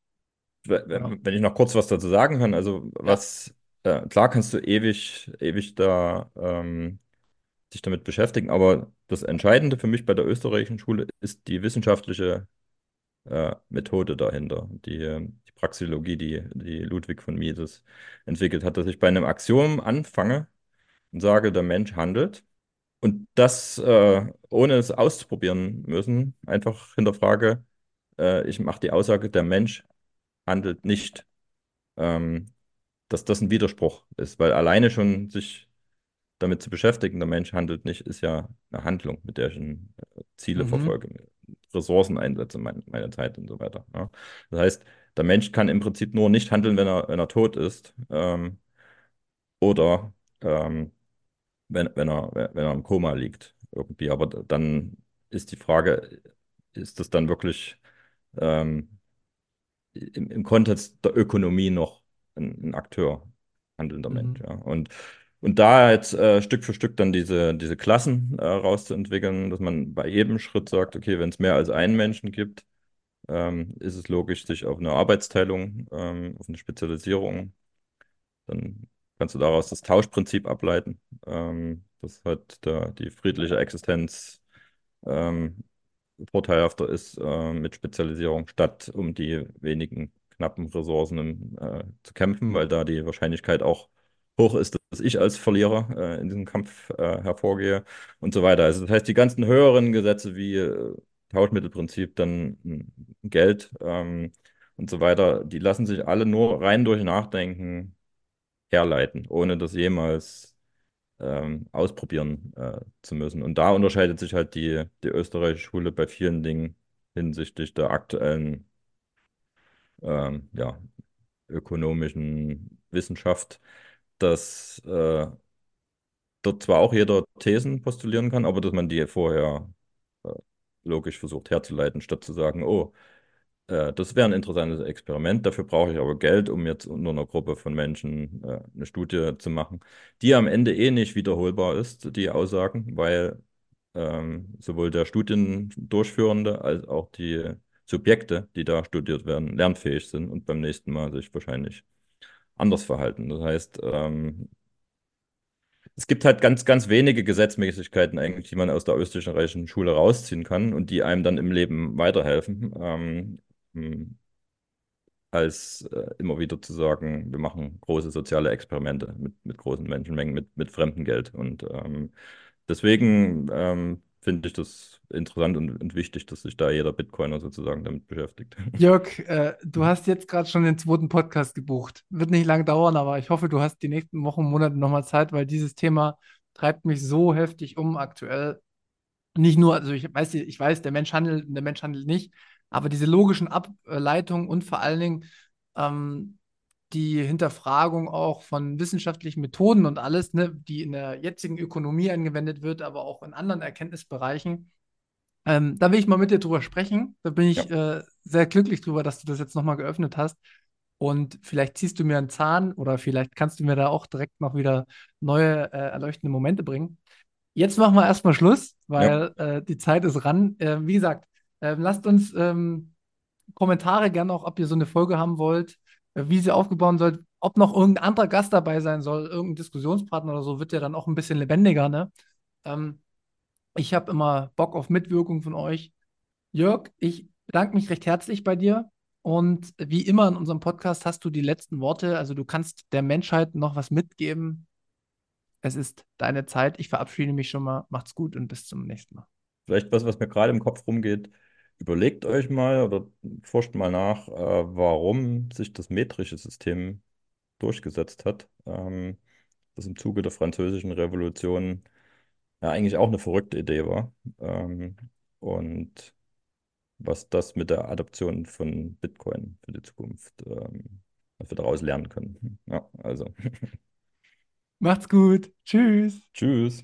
wenn ich noch kurz was dazu sagen kann, also was, äh, klar kannst du ewig, ewig da ähm, sich damit beschäftigen. Aber das Entscheidende für mich bei der österreichischen Schule ist die wissenschaftliche äh, Methode dahinter, die, die Praxeologie, die, die Ludwig von Mises entwickelt hat, dass ich bei einem Axiom anfange und sage, der Mensch handelt und das äh, ohne es auszuprobieren müssen, einfach hinterfrage, äh, ich mache die Aussage, der Mensch handelt nicht, ähm, dass das ein Widerspruch ist, weil alleine schon sich damit zu beschäftigen, der Mensch handelt nicht, ist ja eine Handlung, mit der ich äh, Ziele mhm. verfolge, Ressourcen einsetze, meine, meine Zeit und so weiter. Ja. Das heißt, der Mensch kann im Prinzip nur nicht handeln, wenn er, wenn er tot ist ähm, oder ähm, wenn, wenn, er, wenn er im Koma liegt irgendwie. Aber dann ist die Frage, ist das dann wirklich ähm, im, im Kontext der Ökonomie noch ein, ein Akteur, handelnder mhm. Mensch. Ja. Und, und da jetzt äh, Stück für Stück dann diese, diese Klassen äh, rauszuentwickeln, dass man bei jedem Schritt sagt, okay, wenn es mehr als einen Menschen gibt, ähm, ist es logisch, sich auf eine Arbeitsteilung, ähm, auf eine Spezialisierung, dann kannst du daraus das Tauschprinzip ableiten. Ähm, das hat der, die friedliche Existenz ähm, vorteilhafter ist äh, mit Spezialisierung, statt um die wenigen knappen Ressourcen äh, zu kämpfen, weil da die Wahrscheinlichkeit auch hoch ist, dass ich als Verlierer äh, in diesem Kampf äh, hervorgehe und so weiter. Also das heißt, die ganzen höheren Gesetze wie äh, Tauschmittelprinzip, dann hm, Geld ähm, und so weiter, die lassen sich alle nur rein durch Nachdenken herleiten, ohne das jemals ähm, ausprobieren äh, zu müssen. Und da unterscheidet sich halt die, die österreichische Schule bei vielen Dingen hinsichtlich der aktuellen ähm, ja, ökonomischen Wissenschaft, dass äh, dort zwar auch jeder Thesen postulieren kann, aber dass man die vorher äh, logisch versucht herzuleiten, statt zu sagen, oh, äh, das wäre ein interessantes Experiment. Dafür brauche ich aber Geld, um jetzt unter einer Gruppe von Menschen äh, eine Studie zu machen, die am Ende eh nicht wiederholbar ist, die Aussagen, weil ähm, sowohl der Studiendurchführende als auch die Subjekte, die da studiert werden, lernfähig sind und beim nächsten Mal sich wahrscheinlich anders verhalten. Das heißt, ähm, es gibt halt ganz, ganz wenige Gesetzmäßigkeiten eigentlich, die man aus der österreichischen Schule rausziehen kann und die einem dann im Leben weiterhelfen. Ähm, hm, als äh, immer wieder zu sagen, wir machen große soziale Experimente mit, mit großen Menschenmengen, mit, mit fremdem Geld. Und ähm, deswegen ähm, finde ich das interessant und, und, wichtig, dass sich da jeder Bitcoiner sozusagen damit beschäftigt. Jörg, äh, du hast jetzt gerade schon den zweiten Podcast gebucht. Wird nicht lang dauern, aber ich hoffe, du hast die nächsten Wochen, Monate nochmal Zeit, weil dieses Thema treibt mich so heftig um aktuell. Nicht nur, also ich weiß, ich weiß, der Mensch handelt, der Mensch handelt nicht, aber diese logischen Ableitungen und vor allen Dingen ähm, die Hinterfragung auch von wissenschaftlichen Methoden und alles, ne, die in der jetzigen Ökonomie angewendet wird, aber auch in anderen Erkenntnisbereichen. Ähm, da will ich mal mit dir drüber sprechen. Da bin ich ja. äh, sehr glücklich drüber, dass du das jetzt nochmal geöffnet hast. Und vielleicht ziehst du mir einen Zahn oder vielleicht kannst du mir da auch direkt noch wieder neue äh, erleuchtende Momente bringen. Jetzt machen wir erstmal Schluss, weil ja. äh, die Zeit ist ran. Äh, wie gesagt, ähm, lasst uns ähm, Kommentare gerne auch, ob ihr so eine Folge haben wollt, wie sie aufgebaut soll, ob noch irgendein anderer Gast dabei sein soll, irgendein Diskussionspartner oder so, wird ja dann auch ein bisschen lebendiger. Ne? Ähm, ich habe immer Bock auf Mitwirkung von euch. Jörg, ich bedanke mich recht herzlich bei dir. Und wie immer in unserem Podcast hast du die letzten Worte. Also du kannst der Menschheit noch was mitgeben. Es ist deine Zeit. Ich verabschiede mich schon mal. Macht's gut und bis zum nächsten Mal. Vielleicht was, was mir gerade im Kopf rumgeht überlegt euch mal oder forscht mal nach, äh, warum sich das metrische System durchgesetzt hat. Ähm, das im Zuge der Französischen Revolution ja eigentlich auch eine verrückte Idee war. Ähm, und was das mit der Adaption von Bitcoin für die Zukunft, ähm, was wir daraus lernen können. Ja, also. Macht's gut. Tschüss. Tschüss.